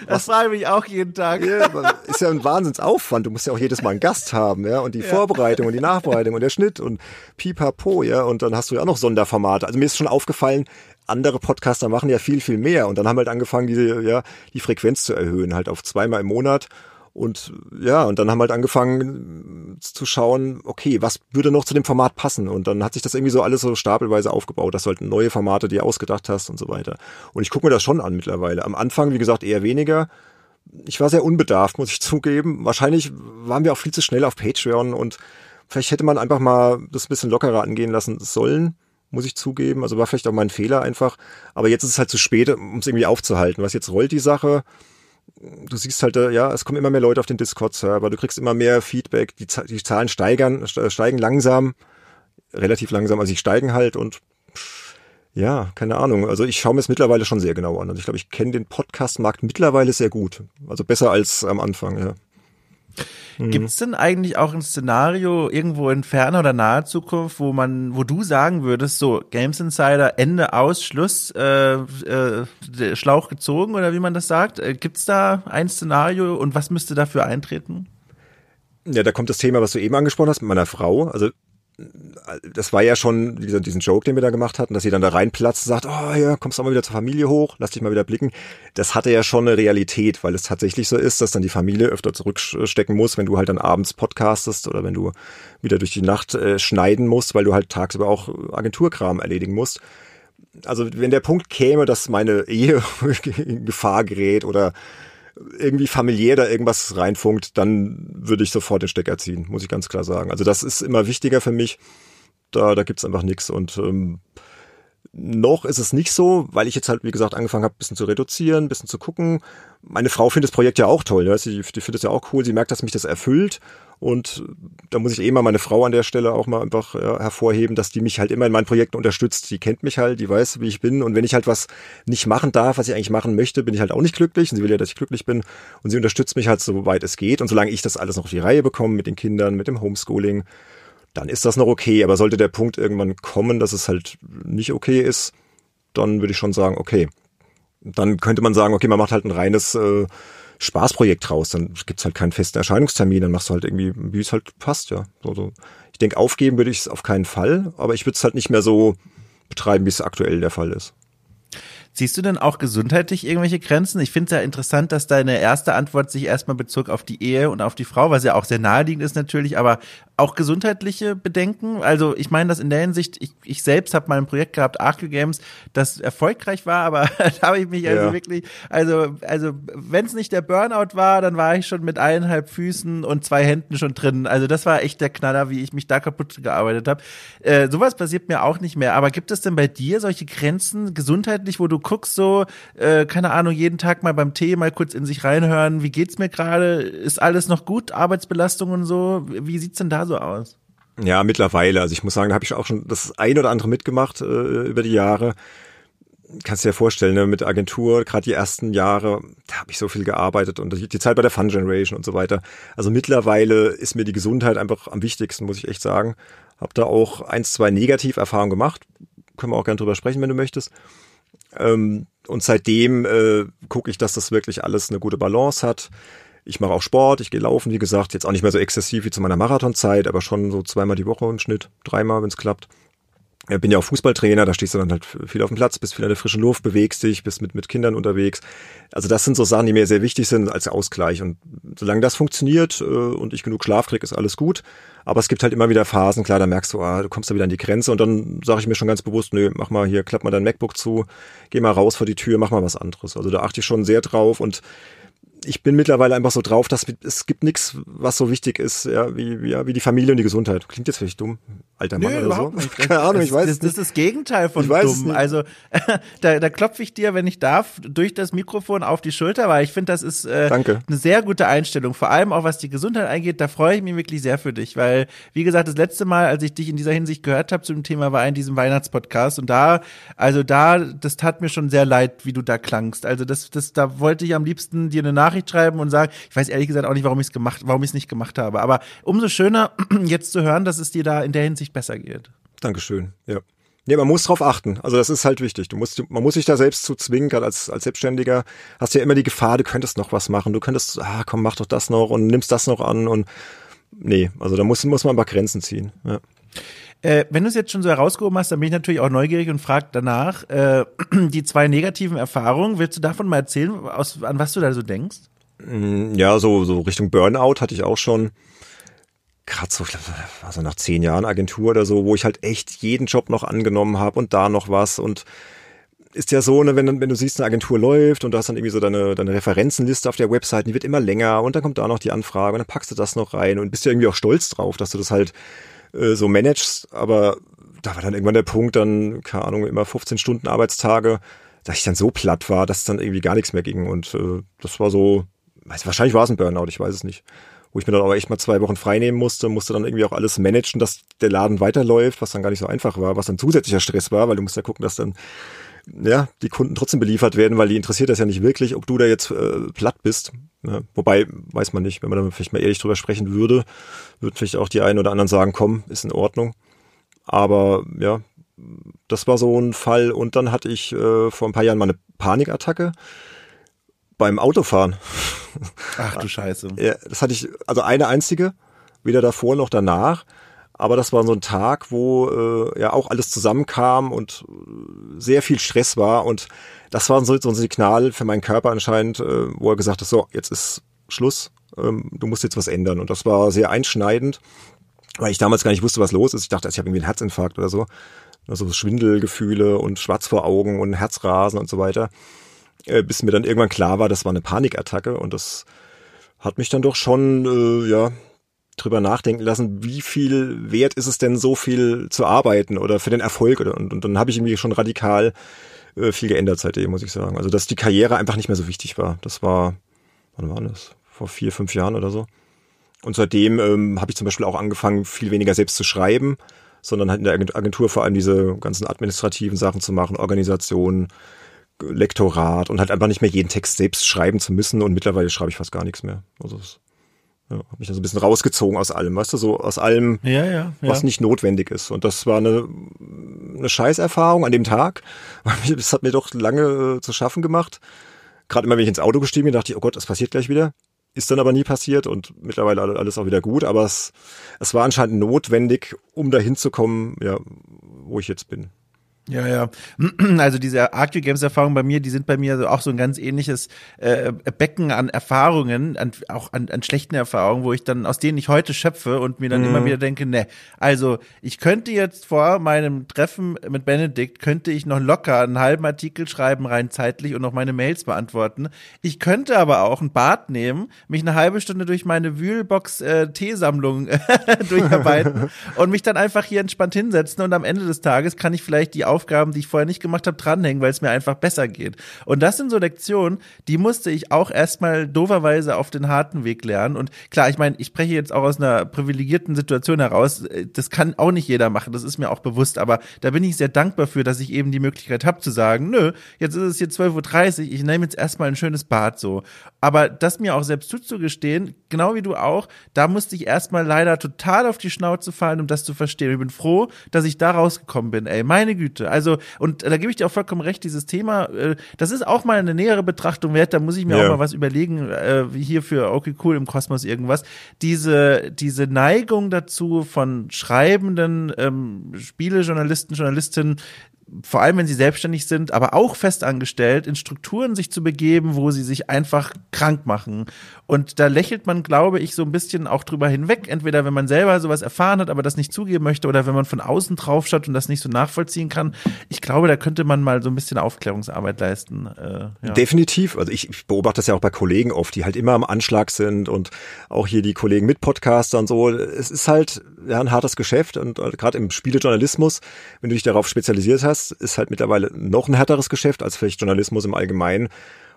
Das frage ich auch jeden Tag. Ja, ist ja ein Wahnsinnsaufwand. Du musst ja auch jedes Mal einen Gast haben, ja, und die ja. Vorbereitung und die Nachbereitung und der Schnitt und pipapo, ja, und dann hast du ja auch noch Sonderformate. Also mir ist schon aufgefallen, andere Podcaster machen ja viel, viel mehr und dann haben halt angefangen, diese, ja, die Frequenz zu erhöhen, halt auf zweimal im Monat. Und ja, und dann haben halt angefangen zu schauen, okay, was würde noch zu dem Format passen? Und dann hat sich das irgendwie so alles so stapelweise aufgebaut, dass du halt neue Formate dir ausgedacht hast und so weiter. Und ich gucke mir das schon an mittlerweile. Am Anfang, wie gesagt, eher weniger. Ich war sehr unbedarft, muss ich *laughs* zugeben. Wahrscheinlich waren wir auch viel zu schnell auf Patreon und vielleicht hätte man einfach mal das ein bisschen lockerer angehen lassen sollen muss ich zugeben. Also war vielleicht auch mein Fehler einfach. Aber jetzt ist es halt zu spät, um es irgendwie aufzuhalten. Was jetzt rollt die Sache? Du siehst halt, äh, ja, es kommen immer mehr Leute auf den Discord-Server, du kriegst immer mehr Feedback, die, die Zahlen steigern, steigen langsam, relativ langsam, also sie steigen halt und ja, keine Ahnung. Also ich schaue mir es mittlerweile schon sehr genau an. Also ich glaube, ich kenne den Podcast-Markt mittlerweile sehr gut. Also besser als am Anfang, ja. Mhm. Gibt es denn eigentlich auch ein Szenario irgendwo in ferner oder naher Zukunft, wo man, wo du sagen würdest, so Games Insider, Ende aus, Schluss, äh, äh, Schlauch gezogen oder wie man das sagt? Äh, Gibt es da ein Szenario und was müsste dafür eintreten? Ja, da kommt das Thema, was du eben angesprochen hast, mit meiner Frau. Also das war ja schon dieser, diesen Joke, den wir da gemacht hatten, dass sie dann da reinplatzt und sagt, oh ja, kommst du mal wieder zur Familie hoch, lass dich mal wieder blicken. Das hatte ja schon eine Realität, weil es tatsächlich so ist, dass dann die Familie öfter zurückstecken muss, wenn du halt dann abends podcastest oder wenn du wieder durch die Nacht äh, schneiden musst, weil du halt tagsüber auch Agenturkram erledigen musst. Also wenn der Punkt käme, dass meine Ehe *laughs* in Gefahr gerät oder irgendwie familiär da irgendwas reinfunkt, dann würde ich sofort den Stecker ziehen, muss ich ganz klar sagen. Also das ist immer wichtiger für mich. Da, da gibt's einfach nichts. Und ähm, noch ist es nicht so, weil ich jetzt halt, wie gesagt, angefangen habe, bisschen zu reduzieren, bisschen zu gucken. Meine Frau findet das Projekt ja auch toll. Ja? Sie, die findet es ja auch cool. Sie merkt, dass mich das erfüllt. Und da muss ich eh mal meine Frau an der Stelle auch mal einfach ja, hervorheben, dass die mich halt immer in meinen Projekten unterstützt. Die kennt mich halt, die weiß, wie ich bin. Und wenn ich halt was nicht machen darf, was ich eigentlich machen möchte, bin ich halt auch nicht glücklich. Und sie will ja, dass ich glücklich bin. Und sie unterstützt mich halt so weit es geht. Und solange ich das alles noch auf die Reihe bekomme mit den Kindern, mit dem Homeschooling, dann ist das noch okay. Aber sollte der Punkt irgendwann kommen, dass es halt nicht okay ist, dann würde ich schon sagen, okay. Dann könnte man sagen, okay, man macht halt ein reines äh, Spaßprojekt raus. Dann gibt's halt keinen festen Erscheinungstermin, dann machst du halt irgendwie, wie es halt passt, ja. So, so. Ich denke, aufgeben würde ich es auf keinen Fall, aber ich würde es halt nicht mehr so betreiben, wie es aktuell der Fall ist. Siehst du denn auch gesundheitlich irgendwelche Grenzen? Ich finde es ja interessant, dass deine erste Antwort sich erstmal bezog auf die Ehe und auf die Frau, was ja auch sehr naheliegend ist natürlich, aber auch gesundheitliche Bedenken. Also ich meine das in der Hinsicht, ich, ich selbst habe mal ein Projekt gehabt, Arkel Games, das erfolgreich war, aber *laughs* da habe ich mich also ja. wirklich, also, also wenn es nicht der Burnout war, dann war ich schon mit eineinhalb Füßen und zwei Händen schon drin. Also das war echt der Knaller, wie ich mich da kaputt gearbeitet habe. Äh, sowas passiert mir auch nicht mehr. Aber gibt es denn bei dir solche Grenzen gesundheitlich, wo du guckst so, äh, keine Ahnung, jeden Tag mal beim Tee mal kurz in sich reinhören, wie geht's mir gerade? Ist alles noch gut? Arbeitsbelastung und so? Wie sieht's denn da so aus? Ja, mittlerweile. Also ich muss sagen, da habe ich auch schon das ein oder andere mitgemacht äh, über die Jahre. Kannst dir ja vorstellen, ne, mit Agentur, gerade die ersten Jahre, da habe ich so viel gearbeitet und die, Zeit bei der Fun Generation und so weiter. Also mittlerweile ist mir die Gesundheit einfach am wichtigsten, muss ich echt sagen. Hab da auch eins, zwei Negativerfahrungen gemacht. Können wir auch gerne drüber sprechen, wenn du möchtest. Ähm, und seitdem äh, gucke ich, dass das wirklich alles eine gute Balance hat. Ich mache auch Sport, ich gehe laufen, wie gesagt, jetzt auch nicht mehr so exzessiv wie zu meiner Marathonzeit, aber schon so zweimal die Woche im Schnitt, dreimal, wenn es klappt. Ich bin ja auch Fußballtrainer, da stehst du dann halt viel auf dem Platz, bist viel in der frischen Luft, bewegst dich, bist mit, mit Kindern unterwegs. Also das sind so Sachen, die mir sehr wichtig sind als Ausgleich. Und solange das funktioniert äh, und ich genug Schlaf kriege, ist alles gut. Aber es gibt halt immer wieder Phasen, klar, da merkst du, ah, du kommst da wieder an die Grenze und dann sage ich mir schon ganz bewusst, nö, mach mal hier, klapp mal dein MacBook zu, geh mal raus vor die Tür, mach mal was anderes. Also da achte ich schon sehr drauf und ich bin mittlerweile einfach so drauf, dass es gibt nichts, was so wichtig ist, ja, wie, ja, wie die Familie und die Gesundheit. Klingt jetzt vielleicht dumm, alter Mann Nö, oder so. Nicht. Keine Ahnung, das, ich weiß. Das, das ist das Gegenteil von dumm. Also *laughs* da, da klopfe ich dir, wenn ich darf, durch das Mikrofon auf die Schulter, weil ich finde, das ist äh, Danke. eine sehr gute Einstellung. Vor allem auch was die Gesundheit eingeht, da freue ich mich wirklich sehr für dich, weil wie gesagt, das letzte Mal, als ich dich in dieser Hinsicht gehört habe zu dem Thema, war in diesem Weihnachtspodcast und da, also da, das tat mir schon sehr leid, wie du da klangst. Also das, das, da wollte ich am liebsten dir eine Nachricht schreiben und sagen, ich weiß ehrlich gesagt auch nicht, warum ich es gemacht, warum ich es nicht gemacht habe. Aber umso schöner *clears throat* jetzt zu hören, dass es dir da in der Hinsicht besser geht. Dankeschön. Ja. Nee, man muss drauf achten. Also das ist halt wichtig. Du musst, man muss sich da selbst zu zwingen, gerade als, als Selbstständiger hast du ja immer die Gefahr, du könntest noch was machen. Du könntest, ah, komm, mach doch das noch und nimmst das noch an und nee, also da muss, muss man ein paar Grenzen ziehen. Ja. Äh, wenn du es jetzt schon so herausgehoben hast, dann bin ich natürlich auch neugierig und frage danach, äh, *clears throat* die zwei negativen Erfahrungen, willst du davon mal erzählen, aus, an was du da so denkst? Mm, ja, so, so Richtung Burnout hatte ich auch schon. Gerade so, also nach zehn Jahren Agentur oder so, wo ich halt echt jeden Job noch angenommen habe und da noch was und ist ja so, ne, wenn, wenn du siehst, eine Agentur läuft und du hast dann irgendwie so deine, deine Referenzenliste auf der Website, die wird immer länger und dann kommt da noch die Anfrage und dann packst du das noch rein und bist ja irgendwie auch stolz drauf, dass du das halt äh, so managst, aber da war dann irgendwann der Punkt, dann, keine Ahnung, immer 15 Stunden Arbeitstage, dass ich dann so platt war, dass dann irgendwie gar nichts mehr ging und äh, das war so, weiß, wahrscheinlich war es ein Burnout, ich weiß es nicht. Wo ich mir dann aber echt mal zwei Wochen frei nehmen musste, musste dann irgendwie auch alles managen, dass der Laden weiterläuft, was dann gar nicht so einfach war, was dann zusätzlicher Stress war, weil du musst ja gucken, dass dann ja, die Kunden trotzdem beliefert werden, weil die interessiert das ja nicht wirklich, ob du da jetzt äh, platt bist. Ne? Wobei, weiß man nicht, wenn man da vielleicht mal ehrlich drüber sprechen würde, würden vielleicht auch die einen oder anderen sagen, komm, ist in Ordnung. Aber ja, das war so ein Fall. Und dann hatte ich äh, vor ein paar Jahren mal eine Panikattacke beim Autofahren. Ach du Scheiße. Ja, das hatte ich, also eine einzige, weder davor noch danach. Aber das war so ein Tag, wo äh, ja auch alles zusammenkam und äh, sehr viel Stress war. Und das war so, so ein Signal für meinen Körper anscheinend, äh, wo er gesagt hat, so, jetzt ist Schluss, ähm, du musst jetzt was ändern. Und das war sehr einschneidend, weil ich damals gar nicht wusste, was los ist. Ich dachte, ich habe irgendwie einen Herzinfarkt oder so. Also Schwindelgefühle und schwarz vor Augen und Herzrasen und so weiter äh, bis mir dann irgendwann klar war, das war eine Panikattacke und das hat mich dann doch schon, äh, ja, drüber nachdenken lassen, wie viel wert ist es denn, so viel zu arbeiten oder für den Erfolg oder und, und dann habe ich irgendwie schon radikal äh, viel geändert seitdem, muss ich sagen. Also dass die Karriere einfach nicht mehr so wichtig war. Das war, wann war das? Vor vier, fünf Jahren oder so. Und seitdem ähm, habe ich zum Beispiel auch angefangen, viel weniger selbst zu schreiben, sondern halt in der Agentur vor allem diese ganzen administrativen Sachen zu machen, Organisationen, Lektorat und halt einfach nicht mehr jeden Text selbst schreiben zu müssen und mittlerweile schreibe ich fast gar nichts mehr. Also das, ja, habe mich da so ein bisschen rausgezogen aus allem, weißt du, so aus allem, ja, ja, ja. was nicht notwendig ist. Und das war eine, eine Scheißerfahrung an dem Tag. *laughs* Das hat mir doch lange äh, zu schaffen gemacht. Gerade immer, wenn ich ins Auto gestiegen bin, dachte ich, oh Gott, das passiert gleich wieder. Ist dann aber nie passiert und mittlerweile alles auch wieder gut. Aber es, es war anscheinend notwendig, um dahin zu kommen, ja, wo ich jetzt bin. Ja, ja. *clears throat* Also diese Arcade Games Erfahrungen bei mir, die sind bei mir auch so ein ganz ähnliches äh, Becken an Erfahrungen, an, auch an, an schlechten Erfahrungen, wo ich dann aus denen ich heute schöpfe und mir dann mhm. immer wieder denke, ne, also ich könnte jetzt vor meinem Treffen mit Benedikt könnte ich noch locker einen halben Artikel schreiben rein zeitlich und noch meine Mails beantworten. Ich könnte aber auch ein Bad nehmen, mich eine halbe Stunde durch meine Wühlbox äh, Teesammlung *laughs* durcharbeiten *laughs* und mich dann einfach hier entspannt hinsetzen und am Ende des Tages kann ich vielleicht die Aufgaben, die ich vorher nicht gemacht habe, dranhängen, weil es mir einfach besser geht. Und das sind so Lektionen, die musste ich auch erstmal doverweise auf den harten Weg lernen. Und klar, ich meine, ich spreche jetzt auch aus einer privilegierten Situation heraus. Das kann auch nicht jeder machen, das ist mir auch bewusst. Aber da bin ich sehr dankbar für, dass ich eben die Möglichkeit habe zu sagen, nö, jetzt ist es hier 12.30 Uhr, ich nehme jetzt erstmal ein schönes Bad so. Aber das mir auch selbst zuzugestehen, genau wie du auch, da musste ich erstmal leider total auf die Schnauze fallen, um das zu verstehen. Ich bin froh, dass ich da rausgekommen bin, ey. Meine Güte. Geschichte. Also, und da gebe ich dir auch vollkommen recht, dieses Thema, äh, das ist auch mal eine nähere Betrachtung wert, da muss ich mir ja. auch mal was überlegen, äh, wie hier für okay, cool im Kosmos irgendwas. Diese, diese Neigung dazu von schreibenden ähm, Spielejournalisten, Journalistinnen, vor allem wenn sie selbstständig sind, aber auch festangestellt, in Strukturen sich zu begeben, wo sie sich einfach krank machen. Und da lächelt man, glaube ich, so ein bisschen auch drüber hinweg. Entweder wenn man selber sowas erfahren hat, aber das nicht zugeben möchte, oder wenn man von außen draufschaut und das nicht so nachvollziehen kann. Ich glaube, da könnte man mal so ein bisschen Aufklärungsarbeit leisten. Äh, ja. Definitiv. Also ich, ich beobachte das ja auch bei Kollegen oft, die halt immer am Anschlag sind und auch hier die Kollegen mit Podcaster und so. Es ist halt ja, ein hartes Geschäft und äh, gerade im Spielejournalismus, wenn du dich darauf spezialisiert hast, ist halt mittlerweile noch ein härteres Geschäft als vielleicht Journalismus im Allgemeinen.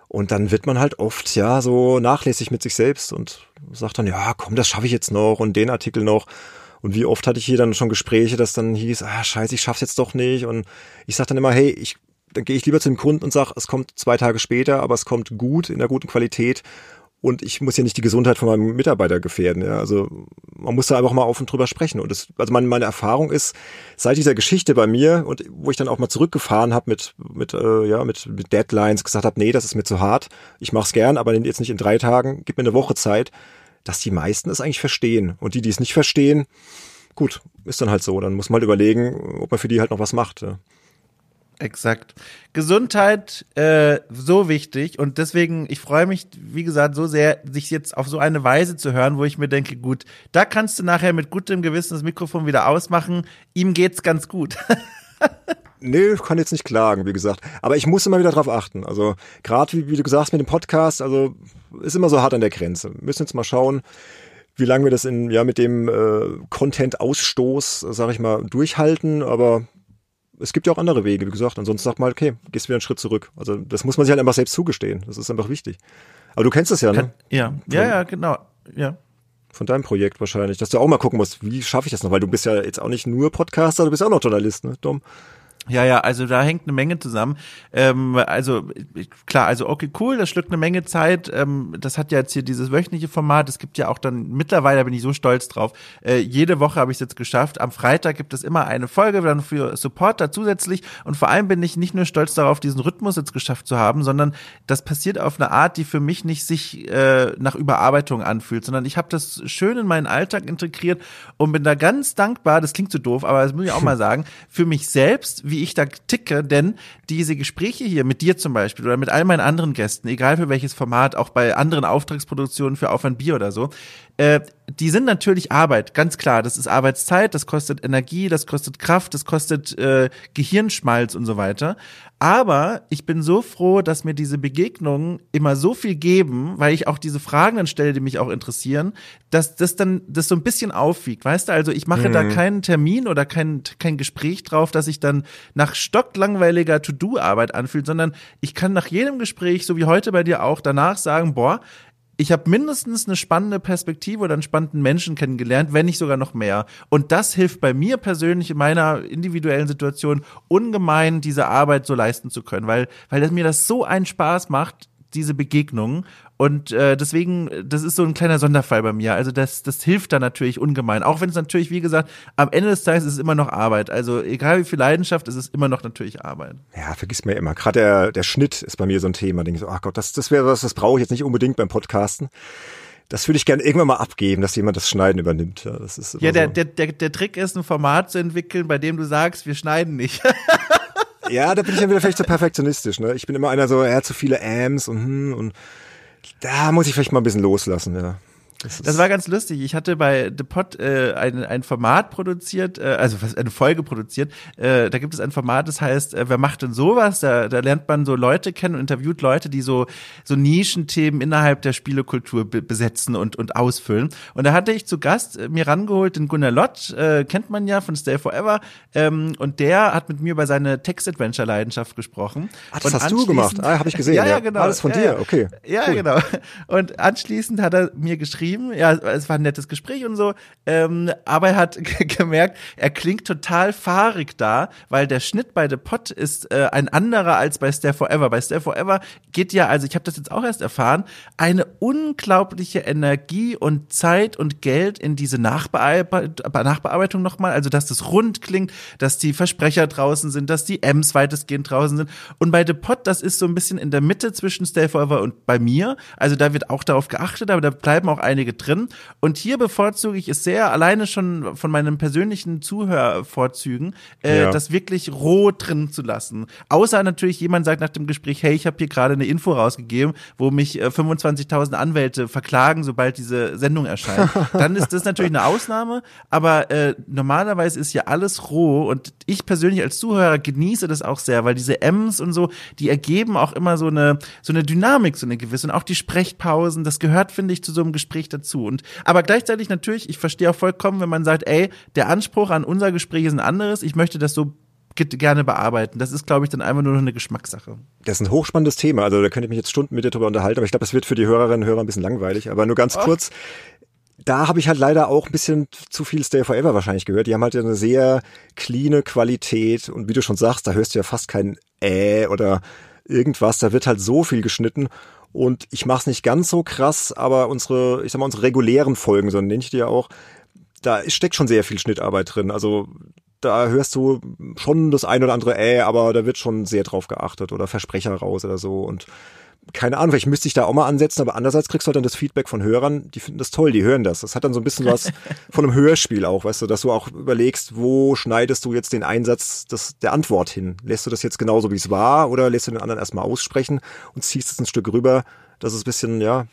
Und dann wird man halt oft ja so nachlässig mit sich selbst und sagt dann, ja, komm, das schaffe ich jetzt noch und den Artikel noch. Und wie oft hatte ich hier dann schon Gespräche, dass dann hieß, ah, scheiße, ich schaff's jetzt doch nicht. Und ich sag dann immer, hey, ich, dann gehe ich lieber zu dem Kunden und sag, es kommt zwei Tage später, aber es kommt gut, in der guten Qualität und ich muss ja nicht die Gesundheit von meinem Mitarbeiter gefährden. Ja. Also man muss da einfach mal offen drüber sprechen. Und das, also meine, meine Erfahrung ist, seit dieser Geschichte bei mir und wo ich dann auch mal zurückgefahren habe mit, mit, äh, ja, mit, mit Deadlines, gesagt habe, nee, das ist mir zu hart, ich mach's gern, aber jetzt nicht in drei Tagen, gib mir eine Woche Zeit, dass die meisten es eigentlich verstehen. Und die, die es nicht verstehen, gut, ist dann halt so. Dann muss man halt überlegen, ob man für die halt noch was macht. Ja. Exakt. Gesundheit äh, so wichtig und deswegen, ich freue mich, wie gesagt, so sehr, sich jetzt auf so eine Weise zu hören, wo ich mir denke, gut, da kannst du nachher mit gutem Gewissen das Mikrofon wieder ausmachen. Ihm geht's ganz gut. *laughs* Nee, ich kann jetzt nicht klagen, wie gesagt. Aber ich muss immer wieder drauf achten. Also gerade wie, wie, du gesagt hast mit dem Podcast, also ist immer so hart an der Grenze. Wir müssen jetzt mal schauen, wie lange wir das in ja mit dem äh, Content-Ausstoß, sag ich mal, durchhalten. Aber es gibt ja auch andere Wege, wie gesagt. Ansonsten sagt mal, okay, gehst wieder einen Schritt zurück. Also das muss man sich halt einfach selbst zugestehen. Das ist einfach wichtig. Aber du kennst das ja, ne? Ja, ja, ja, genau. Ja. Von deinem Projekt wahrscheinlich, dass du auch mal gucken musst, wie schaffe ich das noch? Weil du bist ja jetzt auch nicht nur Podcaster, du bist auch noch Journalist, ne? Dom. Ja, ja, also da hängt eine Menge zusammen. Ähm, also klar, also okay, cool, das schluckt eine Menge Zeit. Ähm, das hat ja jetzt hier dieses wöchentliche Format. Es gibt ja auch dann, mittlerweile bin ich so stolz drauf, äh, jede Woche habe ich es jetzt geschafft. Am Freitag gibt es immer eine Folge, dann für Supporter zusätzlich. Und vor allem bin ich nicht nur stolz darauf, diesen Rhythmus jetzt geschafft zu haben, sondern das passiert auf eine Art, die für mich nicht sich äh, nach Überarbeitung anfühlt, sondern ich habe das schön in meinen Alltag integriert und bin da ganz dankbar, das klingt so doof, aber das muss ich auch mal *laughs* sagen, für mich selbst, wie wie ich da ticke, denn diese Gespräche hier mit dir zum Beispiel oder mit all meinen anderen Gästen, egal für welches Format, auch bei anderen Auftragsproduktionen für Auf ein Bier oder so, äh, die sind natürlich Arbeit, ganz klar. Das ist Arbeitszeit, das kostet Energie, das kostet Kraft, das kostet äh, Gehirnschmalz und so weiter. Aber ich bin so froh, dass mir diese Begegnungen immer so viel geben, weil ich auch diese Fragen dann stelle, die mich auch interessieren, dass das dann das so ein bisschen aufwiegt, weißt du? Also ich mache mhm. da keinen Termin oder kein, kein Gespräch drauf, dass ich dann nach stocklangweiliger To-Do-Arbeit anfühlt, sondern ich kann nach jedem Gespräch, so wie heute bei dir auch, danach sagen, boah, ich habe mindestens eine spannende Perspektive oder einen spannenden Menschen kennengelernt, wenn nicht sogar noch mehr. Und das hilft bei mir persönlich in meiner individuellen Situation ungemein, diese Arbeit so leisten zu können, weil, weil mir das so einen Spaß macht, diese Begegnungen. Und äh, deswegen, das ist so ein kleiner Sonderfall bei mir. Also das, das hilft da natürlich ungemein. Auch wenn es natürlich, wie gesagt, am Ende des Tages ist es immer noch Arbeit. Also egal wie viel Leidenschaft, ist es immer noch natürlich Arbeit. Ja, vergiss mir immer. Gerade der, der Schnitt ist bei mir so ein Thema. Denke ich so, ach Gott, das, das wäre was, das brauche ich jetzt nicht unbedingt beim Podcasten das würde ich gerne irgendwann mal abgeben, dass jemand das Schneiden übernimmt. Ja, das ist ja der, so. der, der, der Trick ist, ein Format zu entwickeln, bei dem du sagst, wir schneiden nicht. *laughs* Ja, da bin ich dann wieder vielleicht zu perfektionistisch. Ne? Ich bin immer einer so, er hat zu viele Ams und hm, und da muss ich vielleicht mal ein bisschen loslassen, ja. Das, das, war ganz lustig. Ich hatte bei The Pod äh, ein, ein Format produziert, äh, also eine Folge produziert. Äh, da gibt es ein Format, das heißt, äh, wer macht denn sowas? Da, da lernt man so Leute kennen und interviewt Leute, die so, so Nischenthemen innerhalb der Spielekultur be besetzen und, und ausfüllen. Und da hatte ich zu Gast äh, mir rangeholt den Gunnar Lott, äh, kennt man ja von Stay Forever. Ähm, und der hat mit mir über seine Text-Adventure-Leidenschaft gesprochen. Ach, das hast du gemacht. Ah, habe ich gesehen. ja, ja, genau. Alles von dir, okay. Ja, cool. genau. Und anschließend hat er mir geschrieben, geschrieben. Ja, es war ein nettes Gespräch und so. Ähm, aber er hat *laughs* gemerkt, er klingt total fahrig da, weil der Schnitt bei The Pot ist äh, ein anderer als bei Stay Forever. Bei Stay Forever geht ja, also ich habe das jetzt auch erst erfahren, eine unglaubliche Energie und Zeit und Geld in diese Nachbearbeit Nachbearbeitung nochmal. Also, dass das rund klingt, dass die Versprecher draußen sind, dass die M's weitestgehend draußen sind. Und bei The Pot, das ist so ein bisschen in der Mitte zwischen Stay Forever und bei mir. Also, da wird auch darauf geachtet, aber da bleiben auch einige drin. Und hier bevorzuge ich es sehr, alleine schon von meinen persönlichen Zuhörvorzügen, äh, ja. das wirklich roh drin zu lassen. Außer natürlich jemand sagt nach dem Gespräch, hey, ich habe hier gerade eine Info rausgegeben, wo mich äh, 25.000 Anwälte verklagen, sobald diese Sendung erscheint. *laughs* Dann ist das natürlich eine Ausnahme, aber äh, normalerweise ist ja alles roh und ich persönlich als Zuhörer genieße das auch sehr, weil diese M's und so, die ergeben auch immer so eine so eine Dynamik, so eine gewisse und auch die Sprechpausen, das gehört finde ich zu so einem Gespräch dazu. Und aber gleichzeitig natürlich, ich verstehe auch vollkommen, wenn man sagt, ey, der Anspruch an unser Gespräch ist ein anderes. Ich möchte das so gerne bearbeiten. Das ist, glaube ich, dann einfach nur noch eine Geschmackssache. Das ist ein hochspannendes Thema. Also da könnte ich mich jetzt Stunden mit dir drüber unterhalten, aber ich glaube, das wird für die Hörerinnen und Hörer ein bisschen langweilig. Aber nur ganz oh. kurz. Da habe ich halt leider auch ein bisschen zu viel Stay Forever wahrscheinlich gehört. Die haben halt eine sehr cleane Qualität und wie du schon sagst, da hörst du ja fast kein Äh oder irgendwas. Da wird halt so viel geschnitten und ich mache es nicht ganz so krass, aber unsere, ich sag mal, unsere regulären Folgen, so nenne ich die ja auch, da steckt schon sehr viel Schnittarbeit drin. Also da hörst du schon das ein oder andere äh, aber da wird schon sehr drauf geachtet oder Versprecher raus oder so und keine Ahnung, vielleicht müsste ich da auch mal ansetzen, aber andererseits kriegst du halt dann das Feedback von Hörern, die finden das toll, die hören das. Das hat dann so ein bisschen was *laughs* von einem Hörspiel auch, weißt du, dass du auch überlegst, wo schneidest du jetzt den Einsatz des, der Antwort hin? Lässt du das jetzt genauso, wie es war, oder lässt du den anderen erstmal aussprechen und ziehst es ein Stück rüber, dass es ein bisschen, ja,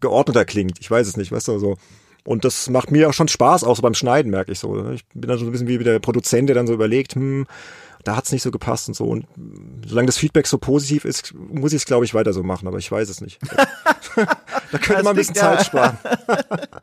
geordneter klingt? Ich weiß es nicht, weißt du, so. Und das macht mir auch schon Spaß, auch so beim Schneiden, merke ich so. Ich bin dann so ein bisschen wie der Produzent, der dann so überlegt, hm, da hat's nicht so gepasst und so. Und solange das Feedback so positiv ist, muss ich es, glaube ich, weiter so machen, aber ich weiß es nicht. *laughs* da könnte man ein bisschen Zeit ja. sparen.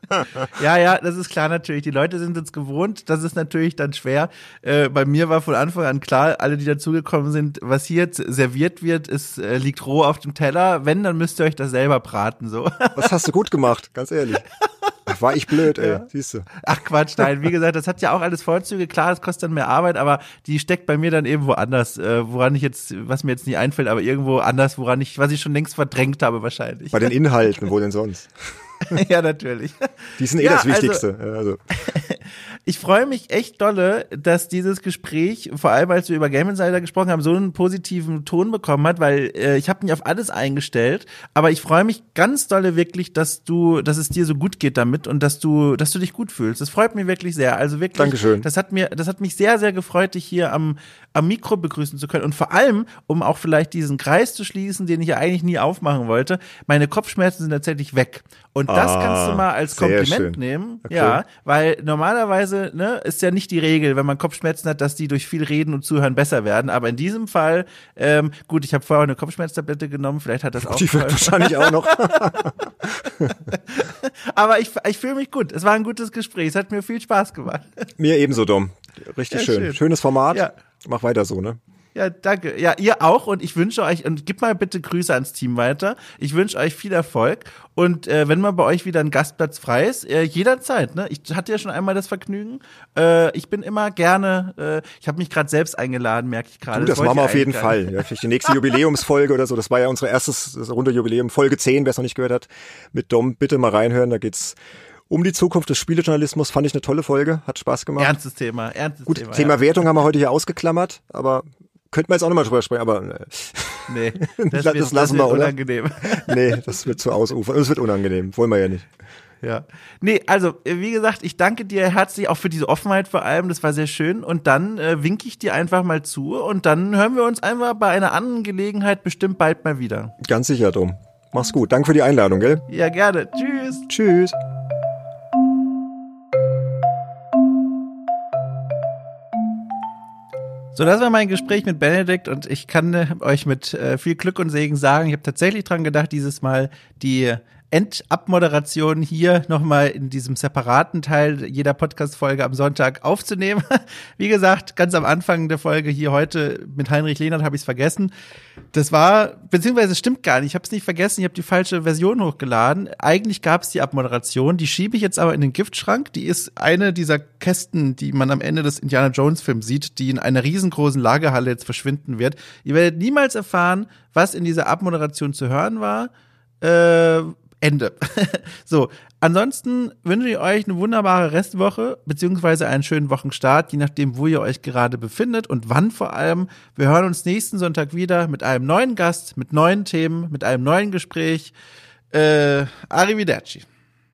*laughs* ja, ja, das ist klar natürlich. Die Leute sind es gewohnt. Das ist natürlich dann schwer. Äh, bei mir war von Anfang an klar, alle, die dazugekommen sind, was hier jetzt serviert wird, ist, äh, liegt roh auf dem Teller. Wenn, dann müsst ihr euch das selber braten, so. Was hast du gut gemacht, ganz ehrlich. *laughs* Ach, war ich blöd, ey, ja. siehst du. Ach Quatsch, nein, wie gesagt, das hat ja auch alles Vorzüge. Klar, es kostet dann mehr Arbeit, aber die steckt bei mir dann eben woanders, äh, woran ich jetzt, was mir jetzt nicht einfällt, aber irgendwo anders, woran ich, was ich schon längst verdrängt habe wahrscheinlich. Bei den Inhalten, wo denn sonst? *laughs* ja, natürlich. Die sind eh ja, das also Wichtigste. Also, also. *laughs* ich freue mich echt dolle, dass dieses Gespräch, vor allem als wir über Game Insider gesprochen haben, so einen positiven Ton bekommen hat, weil äh, ich habe mich auf alles eingestellt, aber ich freue mich ganz dolle wirklich, dass du, dass es dir so gut geht damit und dass du, dass du dich gut fühlst. Das freut mich wirklich sehr. Also wirklich. Dankeschön. Das hat mir, das hat mich sehr, sehr gefreut, dich hier am, am Mikro begrüßen zu können und vor allem, um auch vielleicht diesen Kreis zu schließen, den ich ja eigentlich nie aufmachen wollte. Meine Kopfschmerzen sind tatsächlich weg. Und das ah, kannst du mal als Kompliment nehmen. Okay. Ja, weil normalerweise ne, ist ja nicht die Regel, wenn man Kopfschmerzen hat, dass die durch viel Reden und Zuhören besser werden. Aber in diesem Fall, ähm, gut, ich habe vorher eine Kopfschmerztablette genommen, vielleicht hat das auch. Die wird wahrscheinlich auch noch. *laughs* Aber ich, ich fühle mich gut. Es war ein gutes Gespräch. Es hat mir viel Spaß gemacht. Mir ebenso, Dom. Richtig ja, schön. schön. Schönes Format. Ja. Mach weiter so, ne? Ja, danke. Ja, ihr auch und ich wünsche euch und gib mal bitte Grüße ans Team weiter. Ich wünsche euch viel Erfolg und äh, wenn mal bei euch wieder ein Gastplatz frei ist, äh, jederzeit. Ne? Ich hatte ja schon einmal das Vergnügen. Äh, ich bin immer gerne. Äh, ich habe mich gerade selbst eingeladen, merke ich gerade. Das, das machen wir auf jeden Fall. Ja, vielleicht die nächste Jubiläumsfolge oder so. Das war ja unser erstes runde Jubiläum, Folge 10, wer es noch nicht gehört hat. Mit Dom bitte mal reinhören. Da geht's um die Zukunft des Spielejournalismus. Fand ich eine tolle Folge, hat Spaß gemacht. Ernstes Thema, ernstes Gut, Thema. Thema ja. Wertung haben wir heute hier ausgeklammert, aber Könnten wir jetzt auch nochmal drüber sprechen, aber äh, nee, *laughs* das, das, wird, lassen wir, unangenehm. *laughs* nee, das wird zu ausufern. Das wird unangenehm. Wollen wir ja nicht. Ja. Nee, also, äh, wie gesagt, ich danke dir herzlich auch für diese Offenheit vor allem. Das war sehr schön. Und dann äh, winke ich dir einfach mal zu und dann hören wir uns einfach bei einer anderen Gelegenheit bestimmt bald mal wieder. Ganz sicher, Dom. Mach's gut. Danke für die Einladung, gell? Ja, gerne. Tschüss. Tschüss. So, das war mein Gespräch mit Benedikt und ich kann äh, euch mit äh, viel Glück und Segen sagen, ich habe tatsächlich dran gedacht, dieses Mal die Endabmoderation hier nochmal in diesem separaten Teil jeder Podcast-Folge am Sonntag aufzunehmen. *laughs* Wie gesagt, ganz am Anfang der Folge hier heute mit Heinrich Lehnert habe ich es vergessen. Das war, beziehungsweise stimmt gar nicht, ich habe es nicht vergessen, ich habe die falsche Version hochgeladen. Eigentlich gab es die Abmoderation, die schiebe ich jetzt aber in den Giftschrank. Die ist eine dieser Kästen, die man am Ende des Indiana Jones-Films sieht, die in einer riesengroßen Lagerhalle jetzt verschwinden wird. Ihr werdet niemals erfahren, was in dieser Abmoderation zu hören war. Äh, Ende. *laughs* so, ansonsten wünsche ich euch eine wunderbare Restwoche, beziehungsweise einen schönen Wochenstart, je nachdem, wo ihr euch gerade befindet und wann vor allem. Wir hören uns nächsten Sonntag wieder mit einem neuen Gast, mit neuen Themen, mit einem neuen Gespräch. Äh, arrivederci.